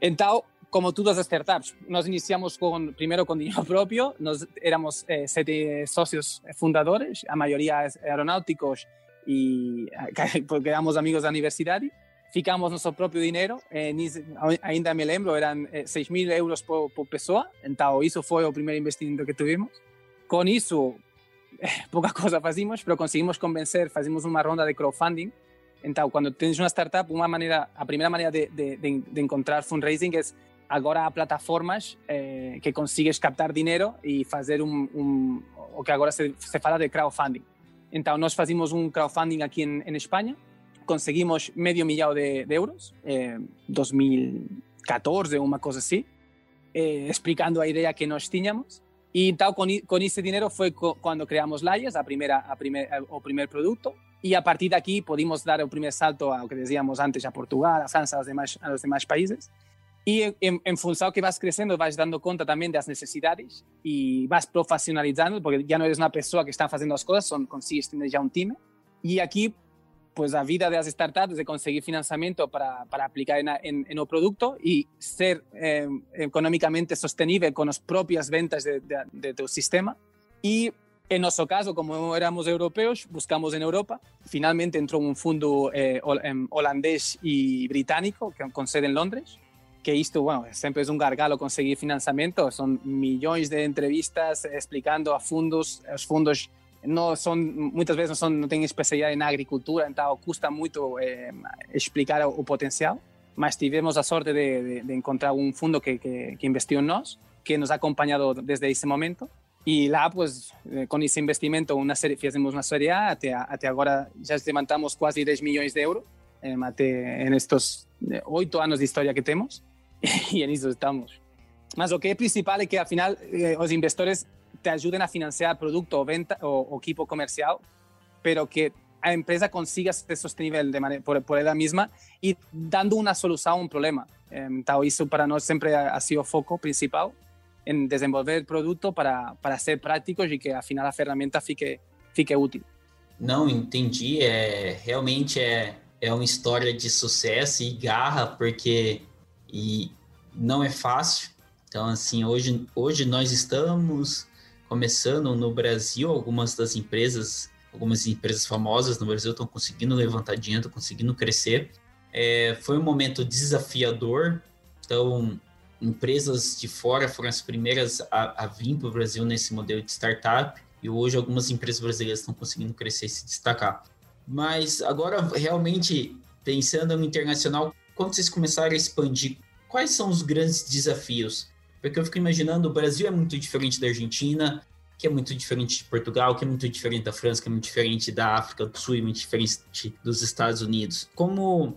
Então, como todas as startups, nós iniciamos con, primeiro com dinheiro *laughs* próprio, nós éramos eh, sete socios fundadores, a maioria aeronáuticos e *laughs* porque éramos amigos da universidade. Ficamos nosso próprio dinheiro, eh, ainda me lembro, eram eh, 6 mil euros por, por pessoa, então isso foi o primeiro investimento que tivemos. Com isso, eh, *laughs* pouca coisa fazíamos, mas conseguimos convencer, fazíamos uma ronda de crowdfunding. Então, quando tens uma startup, uma maneira, a primeira maneira de, encontrar fundraising é agora há plataformas eh, que consigues captar dinheiro e fazer um, um, o que agora se, se fala de crowdfunding. Então, nós fazíamos um crowdfunding aqui em, em Espanha, conseguimos medio milhão de, euros, eh, 2014, uma coisa assim, eh, explicando a ideia que nós tínhamos. E então, com, com esse dinheiro foi quando criamos Layas, a primeira, a primeir, o primeiro produto, e a partir daqui pudimos dar o primeiro salto ao que dizíamos antes, a Portugal, a França, aos demais, aos demais países. E em, em função que vas crescendo, vas dando conta também das necessidades e vas profissionalizando, porque já não eres uma pessoa que está fazendo as coisas, só consigues ter já um time. E aqui, pues a vida das startups de conseguir financiamento para, para aplicar en, en, en o produto e ser eh, económicamente sostenible con as propias ventas de, de, de teu sistema. E en nosso caso, como éramos europeos, buscamos en Europa. Finalmente entrou un fundo eh, holandés e británico, con sede en Londres, que isto, bueno, sempre é um gargalo conseguir financiamento, são milhões de entrevistas explicando a fundos, os fundos não são muitas vezes não, são, não têm especialidade na agricultura, então custa muito eh, explicar o, potencial, mas tivemos a sorte de, encontrar um fundo que, que, que, investiu que nos ha acompanhado desde esse momento, e lá, pues, eh, com esse investimento, uma série, fizemos uma série A, até, agora já levantamos quase 10 milhões de euros, eh, até em estes oito anos de história que temos, *laughs* y en eso estamos. Más lo que es principal es que al final eh, los inversores te ayuden a financiar producto o venta o, o equipo comercial, pero que a empresa consiga ser sostenible de por, por ella misma y dando una solución a un problema. Então, isso para nós sempre ha sido o foco principal em desenvolver produto para, para ser práticos e que afinal a ferramenta fique, fique útil. Não, entendi. É, realmente é, é uma história de sucesso e garra, porque e não é fácil. Então, assim, hoje, hoje nós estamos começando no Brasil, algumas das empresas, algumas empresas famosas no Brasil estão conseguindo levantar dinheiro, estão conseguindo crescer. É, foi um momento desafiador, então empresas de fora foram as primeiras a, a vir para o Brasil nesse modelo de startup e hoje algumas empresas brasileiras estão conseguindo crescer e se destacar. Mas agora, realmente, pensando no internacional, quando vocês começaram a expandir, quais são os grandes desafios? Porque eu fico imaginando, o Brasil é muito diferente da Argentina, que é muito diferente de Portugal, que é muito diferente da França, que é muito diferente da África do Sul e muito diferente dos Estados Unidos. Como,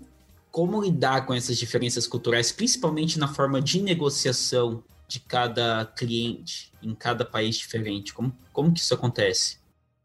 como lidar com essas diferenças culturais, principalmente na forma de negociação de cada cliente em cada país diferente? Como, como que isso acontece?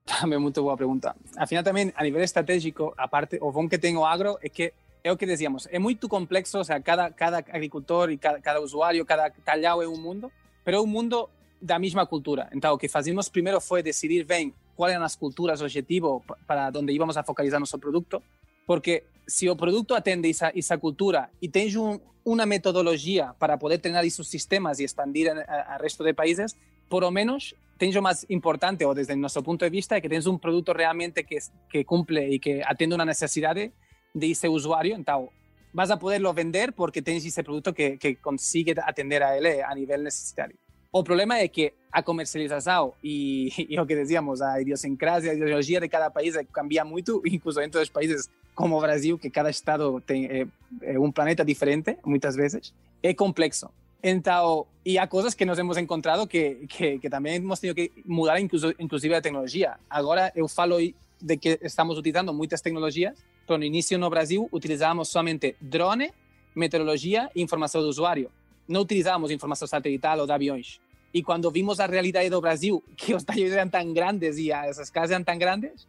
Também muito boa pergunta. Afinal, também, a nível estratégico, a parte, o bom que tem o agro é que é o que decíamos, é muito complexo, o sea, cada, cada agricultor e cada, cada cada talhão é um mundo, pero é um mundo da mesma cultura. Então, o que fazíamos primeiro foi decidir bem quais eram as culturas, objetivo para onde íamos a focalizar nosso produto, Porque se o produto atende essa, essa cultura e tens um, uma metodologia para poder treinar esses sistemas e expandir a, a resto de países, por lo menos tens o más importante, o desde nuestro punto de vista, que tens un producto realmente que, que cumple e que atende unha necesidade de ese usuario, então vas a poderlo vender porque tens ese produto que, consigue atender a ele a nivel necesitario. O problema é que a comercialização e, e *laughs* o que decíamos, a idiosincrasia, a ideologia de cada país cambia muito, *laughs* incluso dentro dos países como Brasil, que cada estado tem é, é um planeta diferente, muitas vezes, é complexo. Então, y hay cosas que nos hemos encontrado que, que, también hemos tenido que mudar incluso, inclusive a tecnologia. Agora eu falo de que estamos utilizando muitas tecnologias, pero no inicio no Brasil utilizávamos somente drone, meteorologia e informação do usuário. Não utilizávamos informação satelital ou de aviões. E quando vimos a realidade do Brasil, *laughs* que os talleres eram tão grandes e essas casas eram tão grandes,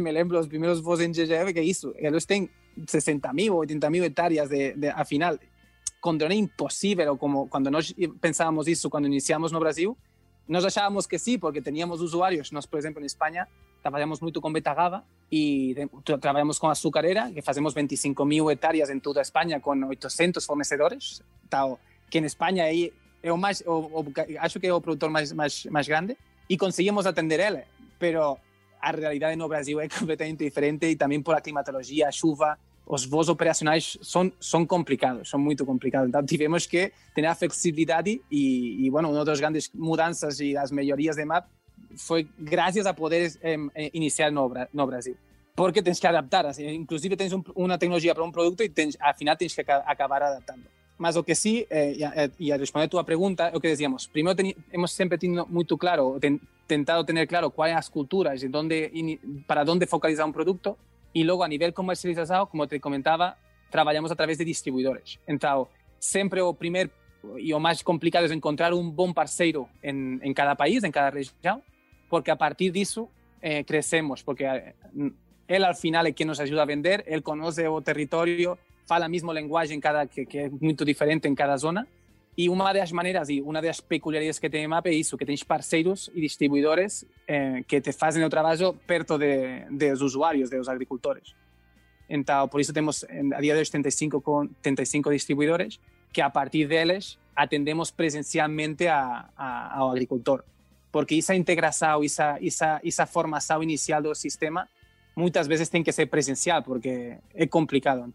me lembro os primeiros voos em GGF que isso, eles têm 60 mil, 80 mil hectáreas de, de, afinal con drone imposible, o como cuando nos pensábamos eso cuando iniciamos no Brasil, nos achábamos que sí, porque teníamos usuarios, nos, por exemplo, en España, trabajamos mucho con Betagava y trabajamos con Azucarera, que hacemos 25.000 hectáreas en toda España con 800 fornecedores, tal, que en España é, é o máis, acho que é o produtor máis, máis, máis grande, e conseguimos atender ele, pero a realidade no Brasil é *laughs* completamente diferente e tamén por a climatologia, a chuva, os voos operacionais são, são complicados, são muito complicados. Então tivemos que ter a flexibilidade e, e bueno, uma das grandes mudanças e das melhorias de MAP foi graças a poder eh, iniciar no, no Brasil. Porque tens que adaptar, assim, inclusive tens um, uma para um produto e tens, afinal tens que acabar adaptando. Mas o que sí, eh, e, a responder a tua pergunta, é o que decíamos. Primeiro, ten, hemos sempre tido muito claro, ten, tentado tener claro cuáles as culturas e donde, para onde focalizar um produto, Y luego a nivel comercializado, como te comentaba, trabajamos a través de distribuidores. Entonces, siempre o primer y o más complicado es encontrar un buen parceiro en, en cada país, en cada región, porque a partir de eso eh, crecemos, porque eh, él al final es quien nos ayuda a vender, él conoce el territorio, fala el mismo lenguaje en cada, que, que es muy diferente en cada zona, E uma das maneiras e uma das peculiaridades que tem a MAP é isso, que tens parceiros e distribuidores eh, que te fazem o trabalho perto de, dos usuários, dos agricultores. Então, por isso temos a dia de hoje 75, com, 75 distribuidores que a partir deles atendemos presencialmente a, a, ao agricultor. Porque essa integração, essa, essa, essa formação inicial do sistema muitas vezes tem que ser presencial porque é complicado.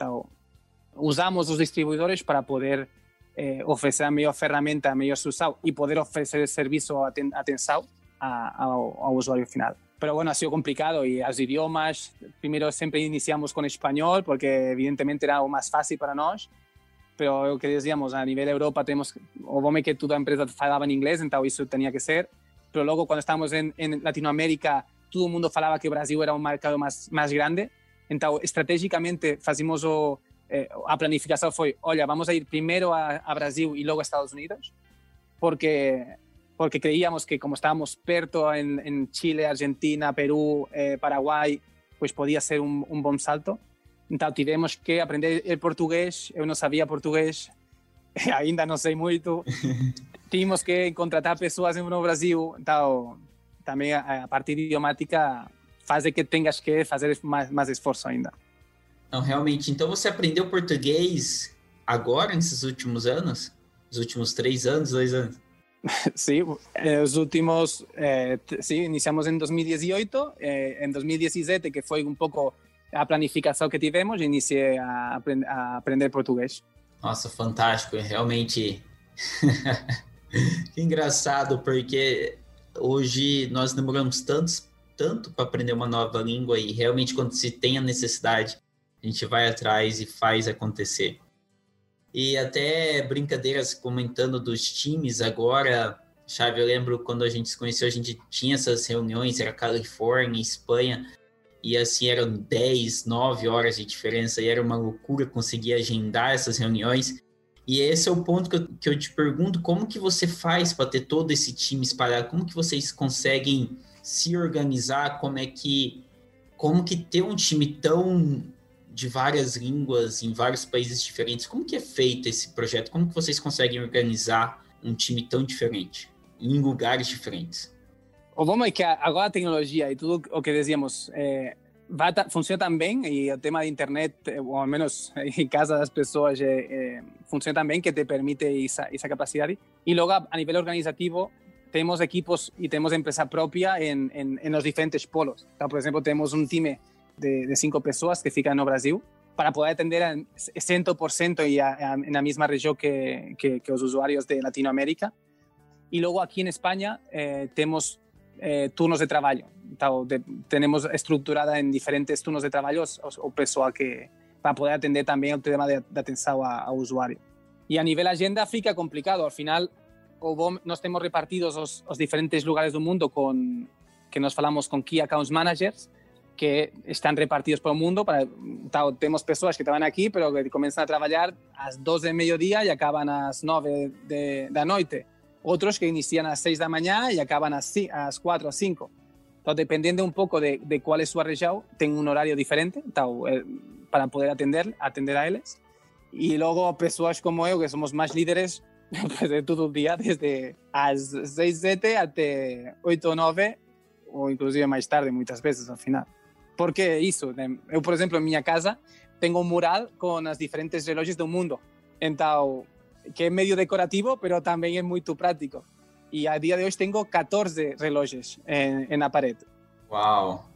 Usamos os distribuidores para poder eh, ofrecer a melhor ferramenta, a melhor solução e poder oferecer serviço atenção ao, ao usuário final. Pero bueno, ha sido complicado y los idiomas, primero siempre iniciamos con español porque evidentemente era o más fácil para nós, pero lo que decíamos, a nivel Europa tenemos, o que toda a empresa falaba en inglés, entonces eso tenía que ser, pero luego cuando estábamos en, en Latinoamérica, todo el mundo falaba que Brasil era un mercado más, más grande, entonces estratégicamente hacemos o, eh, a planificação foi, olha, vamos a ir primeiro a, a, Brasil e logo a Estados Unidos, porque porque creíamos que como estábamos perto en, en Chile, Argentina, Perú, eh, Paraguai, pues podía ser un, un bom salto. Então tivemos que aprender o português, eu não sabia português, *laughs* ainda não sei muito. *laughs* Tínhamos que contratar pessoas no Brasil, então também a, a parte idiomática faz que tenhas que fazer mais, mais esforço ainda. Não, realmente. Então você aprendeu português agora, nesses últimos anos? Os últimos três anos, dois anos? *laughs* Sí, eh, os últimos, eh, sí, iniciamos em 2018, eh, em 2017, que foi um pouco a planificação que tivemos, iniciei a, aprend a aprender português. Nossa, fantástico, realmente. *laughs* *laughs* que engraçado, porque hoje nós demoramos tantos, tanto para aprender uma nova língua e realmente quando se tem a necessidade a gente vai atrás e faz acontecer. E até brincadeiras comentando dos times agora, Chave, eu lembro quando a gente se conheceu, a gente tinha essas reuniões, era Califórnia, Espanha, e assim eram 10, 9 horas de diferença, e era uma loucura conseguir agendar essas reuniões. E esse é o ponto que eu, que eu te pergunto, como que você faz para ter todo esse time espalhado? Como que vocês conseguem se organizar? Como é que como que ter um time tão de várias línguas em vários países diferentes. Como que é feito esse projeto? Como que vocês conseguem organizar um time tão diferente em lugares diferentes? Bom é que agora a tecnologia e tudo o que dizíamos, é, vai, funciona também e o tema de internet, ou ao menos *laughs* em casa das pessoas, é, é, funciona também que te permite essa, essa capacidade. E logo, a nível organizativo, temos equipos e temos empresa própria em, em, em os diferentes polos. Então, por exemplo, temos um time de, de cinco pessoas que fica no Brasil para poder atender a 100% y a, a, misma región que, que, que, usuarios de Latinoamérica. Y luego aquí en España eh, eh, turnos de trabajo. De, tenemos estructurada en diferentes turnos de trabajo o, o que para poder atender también el tema de, de atención a, a usuario. Y a nivel agenda fica complicado. Al final, o nos tenemos repartidos los, los diferentes lugares del mundo con que nos falamos con Key Accounts Managers, que están repartidos por el mundo. Para, tenemos personas que estaban aquí, pero que comienzan a trabajar a las 2 del mediodía y acaban a las 9 de, la noche. Otros que inician a las 6 de la mañana y acaban a las 4 o 5. Entonces, dependiendo un poco de, de cuál es su arrejado, tengo un horario diferente eh, para poder atender, atender a ellos. Y luego personas como yo, que somos más líderes, *laughs* pues de todo el día, desde las 6, 7 hasta 8 o 9, o inclusive más tarde, muchas veces al final. Porque isso, né? eu, por exemplo, em minha casa, tenho um mural com as diferentes relógios do mundo. Então, que é meio decorativo, mas também é muito prático. E a dia de hoje tenho 14 relógios em, na parede. Uau!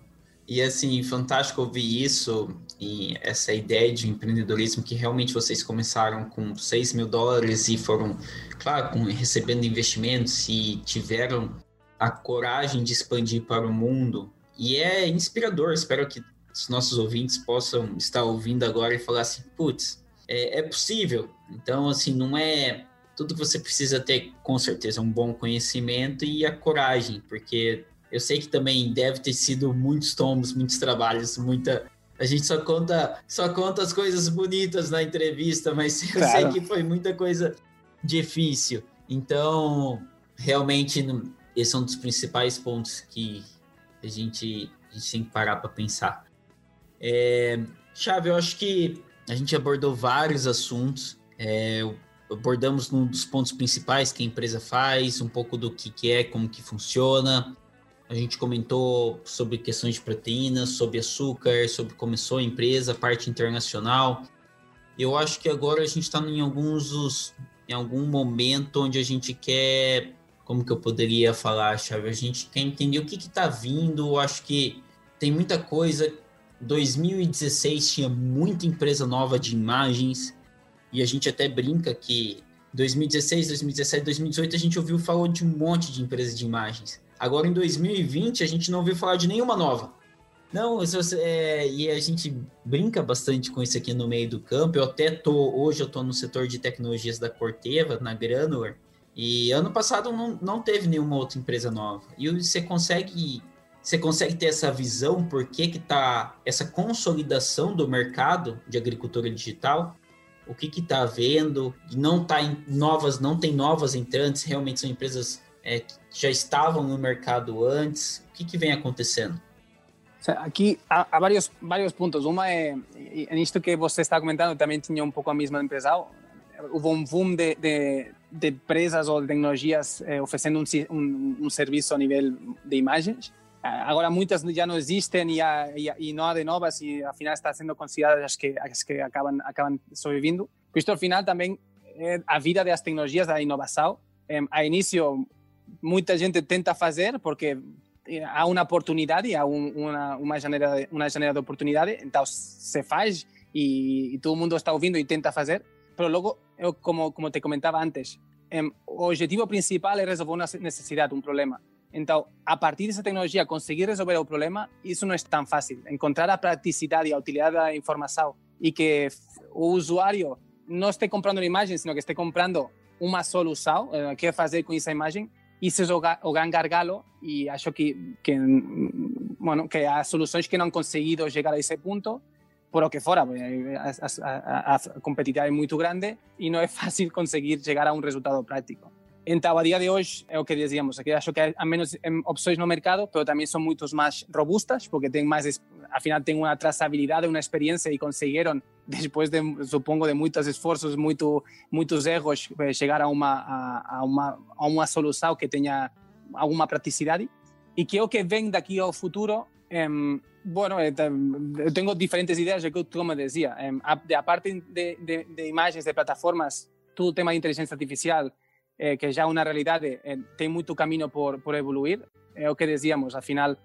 E assim, fantástico ouvir isso e essa ideia de empreendedorismo que realmente vocês começaram com 6 mil dólares e foram, claro, com, recebendo investimentos e tiveram a coragem de expandir para o mundo e é inspirador. Espero que os nossos ouvintes possam estar ouvindo agora e falar assim: putz, é, é possível. Então, assim, não é. Tudo que você precisa ter, com certeza, um bom conhecimento e a coragem, porque eu sei que também deve ter sido muitos tombos, muitos trabalhos, muita. A gente só conta, só conta as coisas bonitas na entrevista, mas *laughs* eu claro. sei que foi muita coisa difícil. Então, realmente, esse é um dos principais pontos que, a gente, a gente tem que parar para pensar. É, Chave, eu acho que a gente abordou vários assuntos. É, abordamos um dos pontos principais que a empresa faz, um pouco do que, que é, como que funciona. A gente comentou sobre questões de proteínas, sobre açúcar, sobre como começou a empresa, parte internacional. Eu acho que agora a gente está em alguns em algum momento onde a gente quer como que eu poderia falar, Chave? A gente quer entender o que está vindo. Eu acho que tem muita coisa. 2016 tinha muita empresa nova de imagens e a gente até brinca que 2016, 2017, 2018 a gente ouviu falar de um monte de empresas de imagens. Agora em 2020 a gente não ouviu falar de nenhuma nova. Não, é, e a gente brinca bastante com isso aqui no meio do campo. Eu até tô hoje eu tô no setor de tecnologias da Corteva, na Granular, e ano passado não, não teve nenhuma outra empresa nova. E você consegue você consegue ter essa visão por que que tá essa consolidação do mercado de agricultura digital? O que que tá havendo? Não tá em novas, não tem novas entrantes, realmente são empresas é, que já estavam no mercado antes. O que que vem acontecendo? Aqui há vários vários pontos. Uma é nisto que você está comentando, também tinha um pouco a mesma empresa. Houve um boom de, de de empresas ou de tecnologias eh, oferecendo um, um, um, serviço a nível de imagens. Agora muitas já não existem e, há, e, não há de novas e afinal está sendo consideradas as que, as que acabam, acabam sobrevivendo. Isto ao final também é a vida das tecnologias, da inovação. Eh, a início muita gente tenta fazer porque há uma oportunidade, há um, uma, uma, janela, uma janela de oportunidade, então se faz e, e todo mundo está ouvindo e tenta fazer, pero logo eu, como, como te comentaba antes, em, o objetivo principal é resolver uma necessidade, um problema. Então, a partir dessa tecnologia, conseguir resolver o problema, isso não é tão fácil. Encontrar a praticidade e a utilidade da informação e que o usuário não esteja comprando uma imagem, sino que esteja comprando uma solução, eh, que fazer com essa imagem, isso é o gran gargalo e acho que, que, bueno, que há soluções que não han conseguido chegar a esse ponto por lo que fuera, a, a, competitividad es muy grande y no es fácil conseguir llegar a un resultado práctico. Então, a día de hoje, é o que dizíamos, aqui acho que há menos opções no mercado, pero também são muito mais robustas, porque tem mais, afinal, tem uma traçabilidade, uma experiência e conseguiram, *laughs* depois de, supongo, de muitos esforços, muito, muitos erros, eh, chegar a uma, a, a, uma, a uma solução que tenha alguma praticidade. E que é o que vem daqui ao futuro Um, bueno, eh, tengo diferentes de que tú me decía. Um, de, aparte de, de, de, imagens de plataformas, todo o tema de inteligência artificial, eh, que já é uma realidade, eh, tem muito caminho por, por evoluir. É o que dizíamos, afinal,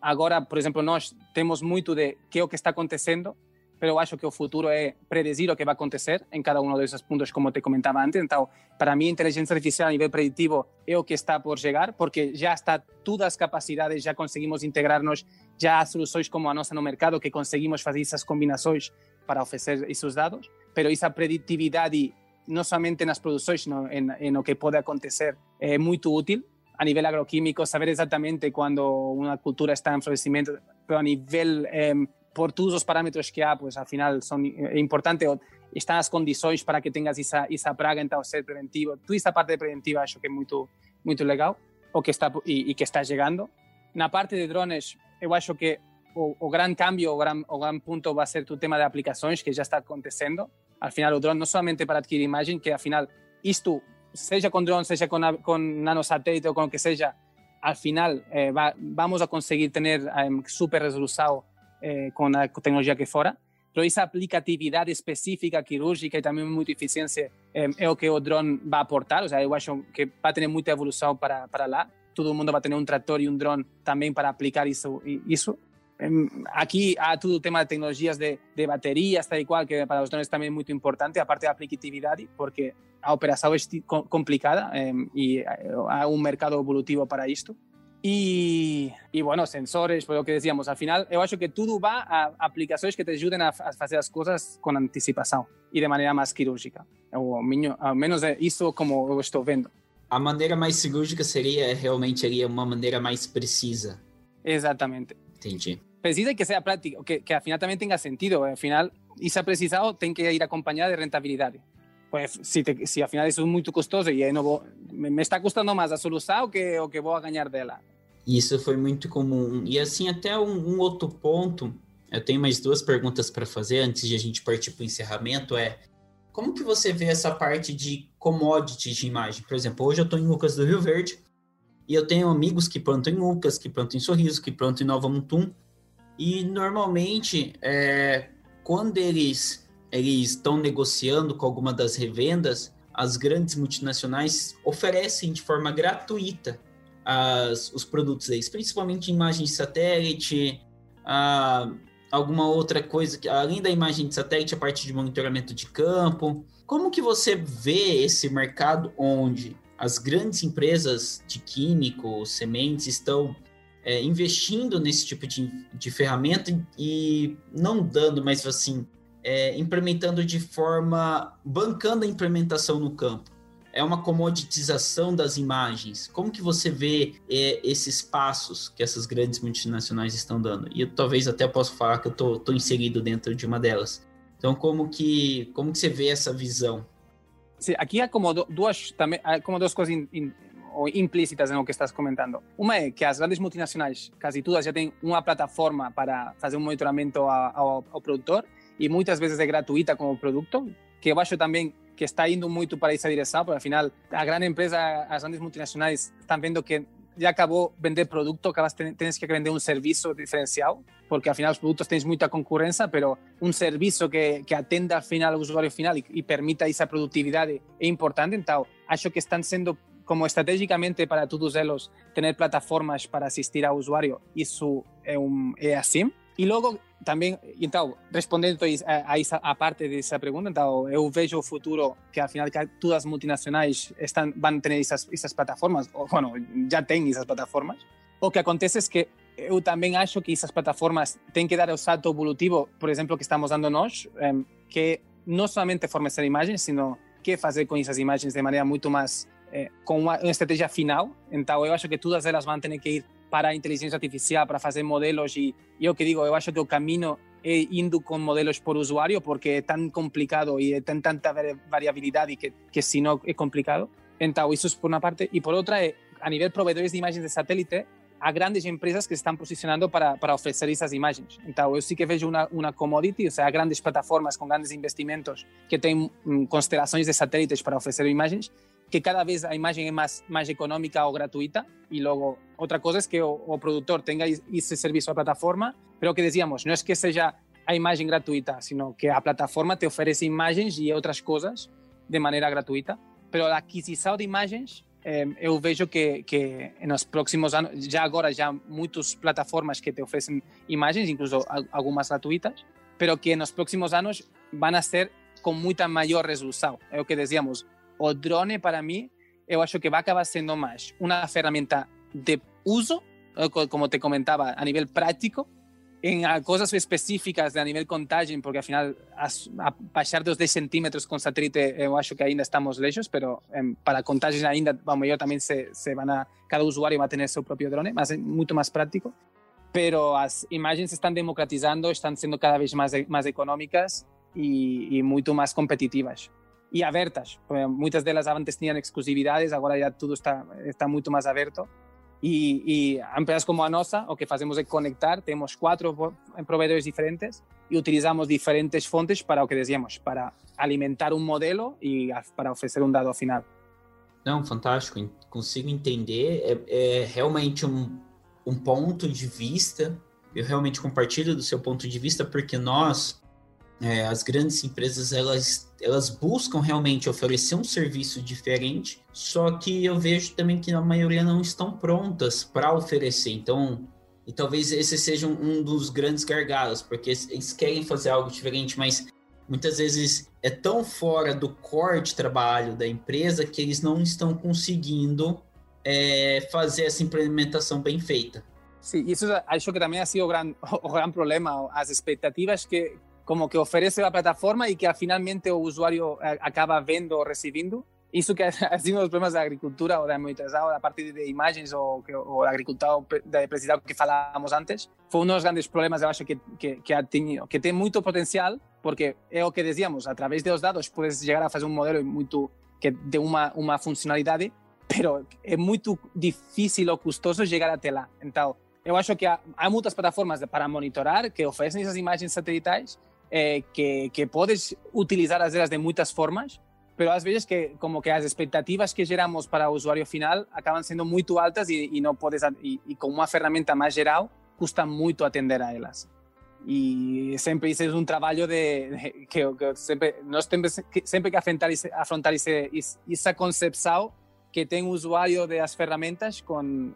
agora, por exemplo, nós temos muito de que é o que está acontecendo, pero acho que o futuro é predecir o que vai acontecer em cada um desses pontos, como te comentava antes. Então, para mim, inteligência artificial a nível preditivo é o que está por chegar, porque já está todas as capacidades, já conseguimos integrar-nos, já há soluções como a nossa no mercado que conseguimos fazer essas combinações para oferecer esses dados, pero essa preditividade não somente nas produções, sino em, em o que pode acontecer, é muito útil a nível agroquímico, saber exatamente quando uma cultura está em florescimento, pero a nível, eh, por todos os parâmetros que há, pues afinal são, é importante, estão as condições para que tenhas essa, essa praga, então ser preventivo. Toda essa parte preventiva acho que é muito, muito legal, o que está, e, e que está parte de drones, eu acho que o, o gran cambio, o gran, o gran punto vai ser o tema de aplicações, que já está acontecendo al final o drone no solamente para adquirir imagen, que al final isto, seja con drone, seja con, con nanosatélite o con lo que seja, al final eh, va, vamos a conseguir tener super resolução eh, com a tecnologia que fora, pero essa aplicatividade específica quirúrgica e também muita eficiência é o que o drone vai aportar, ou seja, eu acho que vai ter muita evolução para, para lá, todo mundo vai ter um trator e um drone também para aplicar isso Aquí há todo o tema de tecnologías de, de baterías, tal e cual, que para os drones também é muito importante, a parte da aplicatividade, porque a operação é complicada eh, e há um mercado evolutivo para isto. E, e bueno, sensores, por o que decíamos, al final eu acho que tudo vai a aplicações que te ajudem a, a fazer as coisas com antecipação e de maneira mais quirúrgica. Ou, ao menos é isso como eu estou vendo. A maneira mais cirúrgica seria realmente seria uma maneira mais precisa. Exatamente. Entendi. Precisa que seja práctico, que, que afinal também tenha sentido. Afinal, isso é precisado tem que ir acompanhado de rentabilidade. Pues se, te, se afinal isso é muito custoso e não vou, me, me está custando mais a solução que o que vou ganhar dela. Isso foi muito comum. E assim, até um, um outro ponto, eu tenho mais duas perguntas para fazer antes de a gente partir para o encerramento, é como que você vê essa parte de commodities de imagem? Por exemplo, hoje eu estou em Lucas do Rio Verde, e eu tenho amigos que plantam em Lucas, que plantam em Sorriso, que plantam em Nova Mutum. E normalmente, é, quando eles eles estão negociando com alguma das revendas, as grandes multinacionais oferecem de forma gratuita as, os produtos deles, principalmente imagem de satélite, a, alguma outra coisa, que, além da imagem de satélite, a parte de monitoramento de campo. Como que você vê esse mercado onde as grandes empresas de químico, sementes, estão é, investindo nesse tipo de, de ferramenta e não dando, mas assim, é, implementando de forma, bancando a implementação no campo. É uma comoditização das imagens. Como que você vê é, esses passos que essas grandes multinacionais estão dando? E eu talvez até possa falar que eu estou inserido dentro de uma delas. Então, como que, como que você vê essa visão? Sí, aquí hay como, duas, tamén, hay como dos coisas in, in, implícitas no que estás comentando. Uma é que as grandes multinacionais, casi todas, já têm uma plataforma para fazer um monitoramento ao, ao produtor e muitas vezes é gratuita como produto, que eu acho também que está indo muito para essa direção, porque afinal a grande empresa, as grandes multinacionais estão vendo que ya acabó vender producto, acabas tienes que vender un servicio diferenciado, porque al final los productos tienes mucha concurrencia, pero un servicio que, que atenda al final al usuario final y permita esa productividad es importante. Entonces, acho que están siendo como estratégicamente para todos ellos tener plataformas para asistir al usuario, eso es, un, es así. E logo também, então, respondendo a, a, a parte dessa pergunta, então, eu vejo o futuro que, afinal, que todas as multinacionais estão, vão ter essas, essas plataformas, ou, bueno, já têm essas plataformas. O que acontece é que eu também acho que essas plataformas têm que dar o salto evolutivo, por exemplo, que estamos dando nós, que não somente fornecer imagens, sino que fazer com essas imagens de maneira muito mais eh, com uma estratégia final. Então, eu acho que todas elas vão ter que ir para a inteligência artificial, para fazer modelos e, eu que digo, eu acho que o caminho é indo com modelos por usuário porque é tão complicado e tem tanta variabilidade que, que se não é complicado. Então, isso por uma parte. E por outra, é, a nível provedores de imagens de satélite, há grandes empresas que estão posicionando para, para oferecer essas imagens. Então, eu sim que vejo uma, uma commodity, ou seja, grandes plataformas com grandes investimentos que têm hum, constelações de satélites para oferecer imagens, que cada vez a imagem é mais, mais econômica ou gratuita e logo outra coisa é que o, o produtor tenha esse serviço à plataforma, pero que dizíamos, não é que seja a imagem gratuita, sino que a plataforma te oferece imagens e outras coisas de maneira gratuita, pero a aquisição de imagens eh, eu vejo que, que nos próximos anos, já agora já muitas plataformas que te oferecem imagens, incluso algumas gratuitas, pero que nos próximos anos vão ser com muita maior resolução. É o que dizíamos, o drone para mí, eu acho que va a acabar siendo más una herramienta de uso, eh, como te comentaba, a nivel práctico, en cosas específicas de a nivel contaging, porque al final a, a baixar dos 10 centímetros con satélite eu acho que ainda estamos lejos, pero em, para contaging ainda, vamos, yo también se, se van a, cada usuario va a tener su propio drone, más, mucho más práctico, pero as imagens se están democratizando, están siendo cada vez más, más económicas y, y mucho más competitivas e abertas. Muitas delas antes tinham exclusividades, agora já tudo está, está muito mais aberto. E, e empresas como a nossa, o que fazemos é conectar, temos quatro provedores diferentes e utilizamos diferentes fontes para o que dizíamos, para alimentar um modelo e para oferecer um dado final. Não, fantástico, consigo entender. É, é realmente um, um ponto de vista. Eu realmente compartilho do seu ponto de vista, porque nós, é, as grandes empresas, elas elas buscam realmente oferecer um serviço diferente, só que eu vejo também que a maioria não estão prontas para oferecer. Então, e talvez esse seja um, dos grandes gargalos, porque eles querem fazer algo diferente, mas muitas vezes é tão fora do core de trabalho da empresa que eles não estão conseguindo é, fazer essa implementação bem feita. Sim, isso acho que também ha sido o grande *laughs* problema, as expectativas que, como que ofrece la plataforma y que finalmente el usuario eh, acaba viendo o recibiendo. Eso que *laughs* ha sido los problemas de agricultura o de monetizado, a partir de imágenes o, o agricultura de precisão que falamos antes, foi um dos grandes problemas, acho, que, que, que, ha tenido, que tem muito potencial, porque é o que dizíamos, a través dos dados podes chegar a fazer um modelo muito que de uma, uma funcionalidade, pero é muito difícil ou custoso chegar até lá. Então, eu acho que há muitas plataformas para monitorar que oferecem essas imagens satelitais eh, que, que podes utilizar as delas de muitas formas, pero às vezes que como que as expectativas que geramos para o usuário final acabam sendo muito altas e, e não podes e, e com uma ferramenta mais geral custa muito atender a elas. E sempre isso é um trabalho de, que, que, sempre nós que, sempre que afrontar esse, afrontar esse, essa concepção que tem o usuário das ferramentas com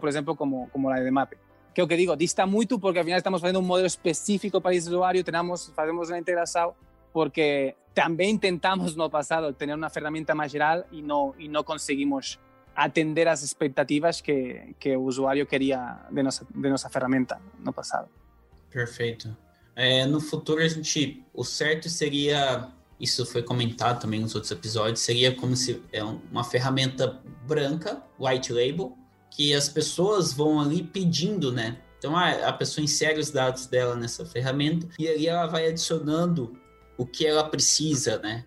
por exemplo, como como a de Mape que é o que digo, dista muito porque al final estamos fazendo um modelo específico para esse usuário, tenemos, fazemos uma integração porque também tentamos no passado ter uma ferramenta mais geral e não e não conseguimos atender as expectativas que, que o usuário queria de nossa, de nossa ferramenta no passado. Perfeito. É, no futuro, a gente, o certo seria, isso foi comentado também nos outros episódios, seria como se é uma ferramenta branca, white label, que as pessoas vão ali pedindo, né? Então a, a pessoa insere os dados dela nessa ferramenta e ali ela vai adicionando o que ela precisa, né?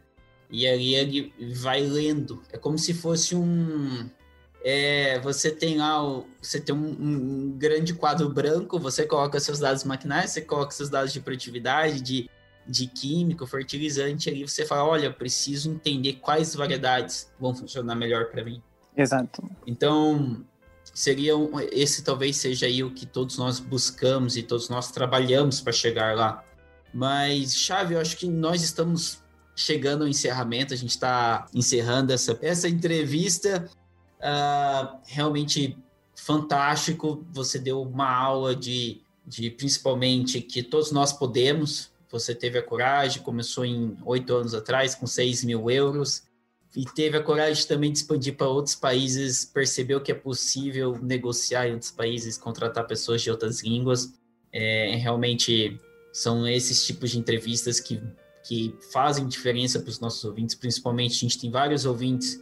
E ali ele vai lendo. É como se fosse um. É, você tem lá, você tem um, um, grande quadro branco, você coloca seus dados maquinários, você coloca seus dados de produtividade, de, de químico, fertilizante, ali você fala, olha, preciso entender quais variedades vão funcionar melhor para mim. Exato. Então, seria um, esse talvez seja aí o que todos nós buscamos e todos nós trabalhamos para chegar lá. Mas, Chave, eu acho que nós estamos chegando ao encerramento, a gente está encerrando essa, essa entrevista. Uh, realmente fantástico, você deu uma aula de, de principalmente que todos nós podemos. Você teve a coragem, começou em oito anos atrás com 6 mil euros e teve a coragem também de expandir para outros países, percebeu que é possível negociar em outros países, contratar pessoas de outras línguas. É, realmente são esses tipos de entrevistas que, que fazem diferença para os nossos ouvintes, principalmente a gente tem vários ouvintes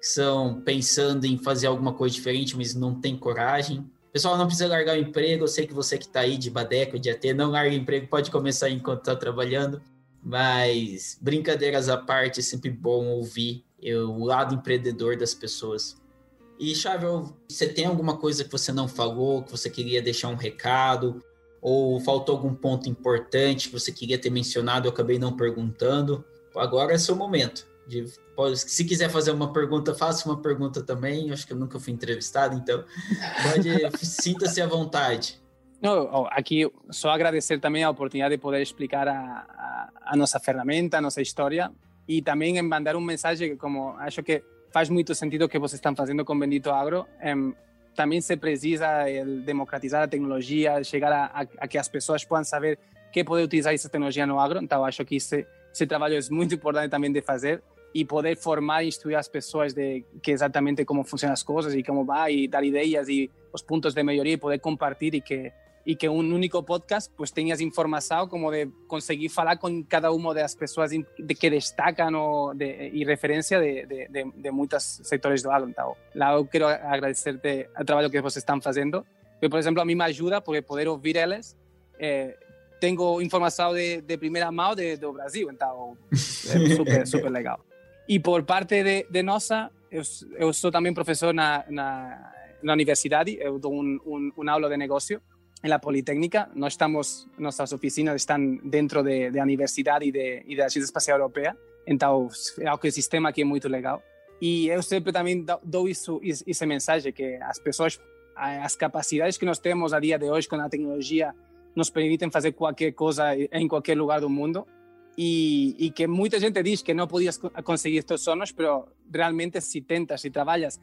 que são pensando em fazer alguma coisa diferente, mas não tem coragem. Pessoal, não precisa largar o emprego. Eu sei que você que está aí de Badeco, de AT, não larga o emprego, pode começar enquanto está trabalhando. Mas brincadeiras à parte, é sempre bom ouvir o lado empreendedor das pessoas. E, Chável, você tem alguma coisa que você não falou, que você queria deixar um recado, ou faltou algum ponto importante que você queria ter mencionado, eu acabei não perguntando? Agora é seu momento De, se quiser fazer uma pergunta, faça uma pergunta também. Acho que eu nunca fui entrevistado, então *laughs* sinta-se à vontade. Não, aqui só agradecer também a oportunidade de poder explicar a, a, a nossa ferramenta, a nossa história e também mandar um mensagem como acho que faz muito sentido que vocês estão fazendo com Bendito Agro. Um, também se precisa democratizar a tecnologia, chegar a, a, a, que as pessoas possam saber que poder utilizar essa tecnologia no agro. Então, acho que esse, esse trabalho é muito importante também de fazer e poder formar e instruir as pessoas de que exatamente como funcionam as coisas e como vai e dar ideias e os pontos de melhoria e poder compartilhar e que y que un único podcast pues tenías información como de conseguir hablar con cada una de las personas de que destacan o de, y referencia de, de, de, muchos sectores do. Então, lá eu quero agradecerte o trabalho que vocês estão fazendo. Que, por exemplo, a mí me ayuda porque poder ouvir eles eh, tengo información de, de primeira mão de, do Brasil, então é *laughs* super, super legal. E por parte de, de nossa, eu, eu sou também professor na, na, na universidade, eu dou um, um, um aula de negócio en la Politécnica. No estamos, nuestras oficinas están dentro de, de la universidad y de, y de la Espacial Europea. Entonces, é que o sistema aqui é muito legal. E eu sempre também dou isso, esse mensagem que as pessoas, as capacidades que nós temos a dia de hoje com a tecnologia nos permitem fazer qualquer coisa em qualquer lugar do mundo. E, e que muita gente diz que não podias conseguir estes sonhos, mas realmente se tentas, se trabalhas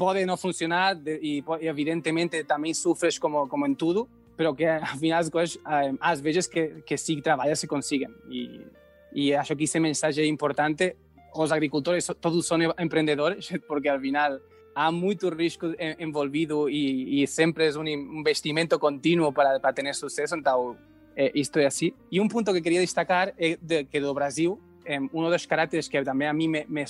pode não funcionar e, evidentemente também sofres como, como em tudo, pero que ao final as coisas, às vezes que, que se trabalha se conseguem. E, e acho que essa mensagem é importante. Os agricultores todos são empreendedores, *laughs* porque ao final há muito risco envolvido e, e sempre é um investimento contínuo para, para ter sucesso, então é, isto é assim. E um ponto que queria destacar é de, que do Brasil, um dos caracteres que também a mim me, me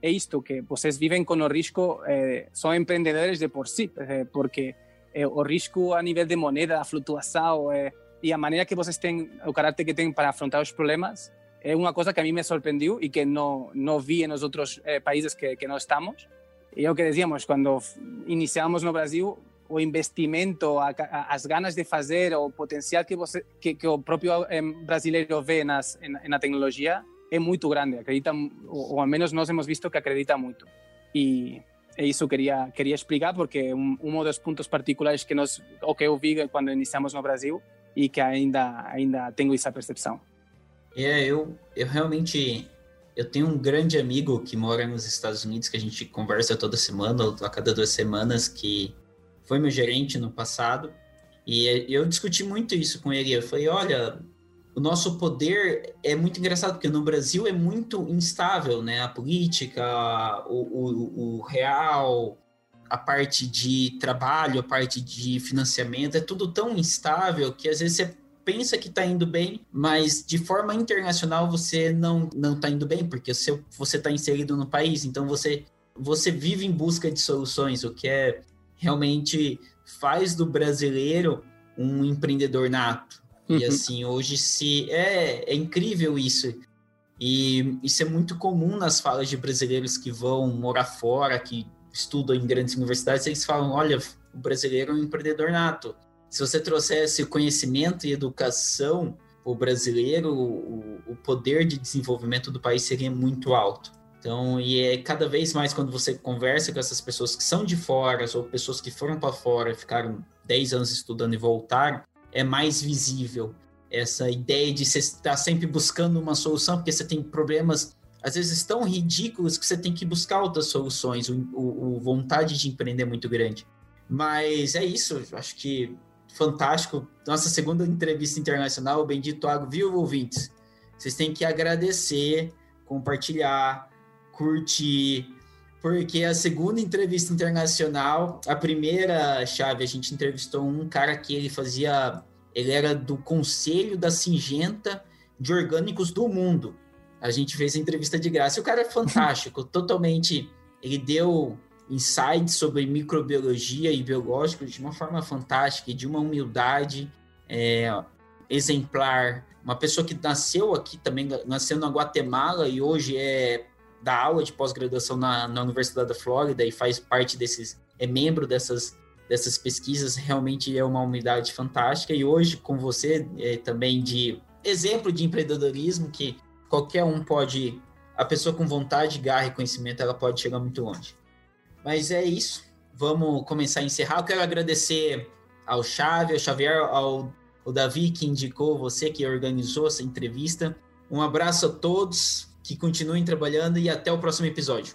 é isto, que vocês vivem com o risco, eh, são empreendedores de por si, eh, porque eh, o risco a nível de moneda, a flutuação eh, e a maneira que vocês têm, o caráter que têm para afrontar os problemas, é uma coisa que a mim me surpreendeu e que não, não vi nos outros eh, países que, que nós estamos. E é o que dizíamos, quando iniciamos no Brasil, o investimento, a, a, as ganas de fazer, o potencial que, você, que, que o próprio eh, brasileiro vê nas, na tecnologia é muito grande, acredita, ou, ou ao menos nós hemos visto que acredita muito. E é isso queria queria explicar porque um, um dos pontos particulares que nós o que eu vi quando iniciamos no Brasil e que ainda ainda tenho essa percepção. É, eu eu realmente eu tenho um grande amigo que mora nos Estados Unidos que a gente conversa toda semana ou a cada duas semanas que foi meu gerente no passado e eu discuti muito isso com ele. Eu falei, olha, o nosso poder é muito engraçado, porque no Brasil é muito instável, né? A política, o, o, o real, a parte de trabalho, a parte de financiamento, é tudo tão instável que às vezes você pensa que está indo bem, mas de forma internacional você não não está indo bem, porque você você está inserido no país, então você você vive em busca de soluções, o que é realmente faz do brasileiro um empreendedor nato. Uhum. E assim, hoje se. É, é incrível isso. E isso é muito comum nas falas de brasileiros que vão morar fora, que estudam em grandes universidades, eles falam: olha, o brasileiro é um empreendedor nato. Se você trouxesse conhecimento e educação para o brasileiro, o, poder de desenvolvimento do país seria muito alto. Então, e é cada vez mais quando você conversa com essas pessoas que são de fora, ou pessoas que foram para fora, ficaram 10 anos estudando e voltaram, é mais visível. Essa ideia de você estar sempre buscando uma solução, porque você tem problemas, às vezes, tão ridículos que você tem que buscar outras soluções. O, o, o vontade de empreender é muito grande. Mas é isso, acho que fantástico. Nossa segunda entrevista internacional, bendito Água, viu, ouvintes? Vocês têm que agradecer, compartilhar, curtir, porque a segunda entrevista internacional, a primeira chave, a gente entrevistou um cara que ele fazia, ele era do Conselho da Singenta de Orgânicos do Mundo. A gente fez a entrevista de graça. E o cara é fantástico, *laughs* totalmente. Ele deu insights sobre microbiologia e biológicos de uma forma fantástica e de uma humildade é, exemplar. Uma pessoa que nasceu aqui também, nasceu na Guatemala e hoje é dá aula de pós-graduação na, na Universidade da Flórida e faz parte desses, é membro dessas, dessas pesquisas, realmente é uma unidade fantástica. E hoje, com você, é, também de exemplo de empreendedorismo que qualquer um pode a pessoa com vontade, garra e conhecimento, ela pode chegar muito longe. Mas é isso. Vamos começar a encerrar. Eu quero agradecer ao Chave, ao Xavier, ao, ao Davi que indicou você, que organizou essa entrevista. Um abraço a todos, que continuem trabalhando e até o próximo episódio.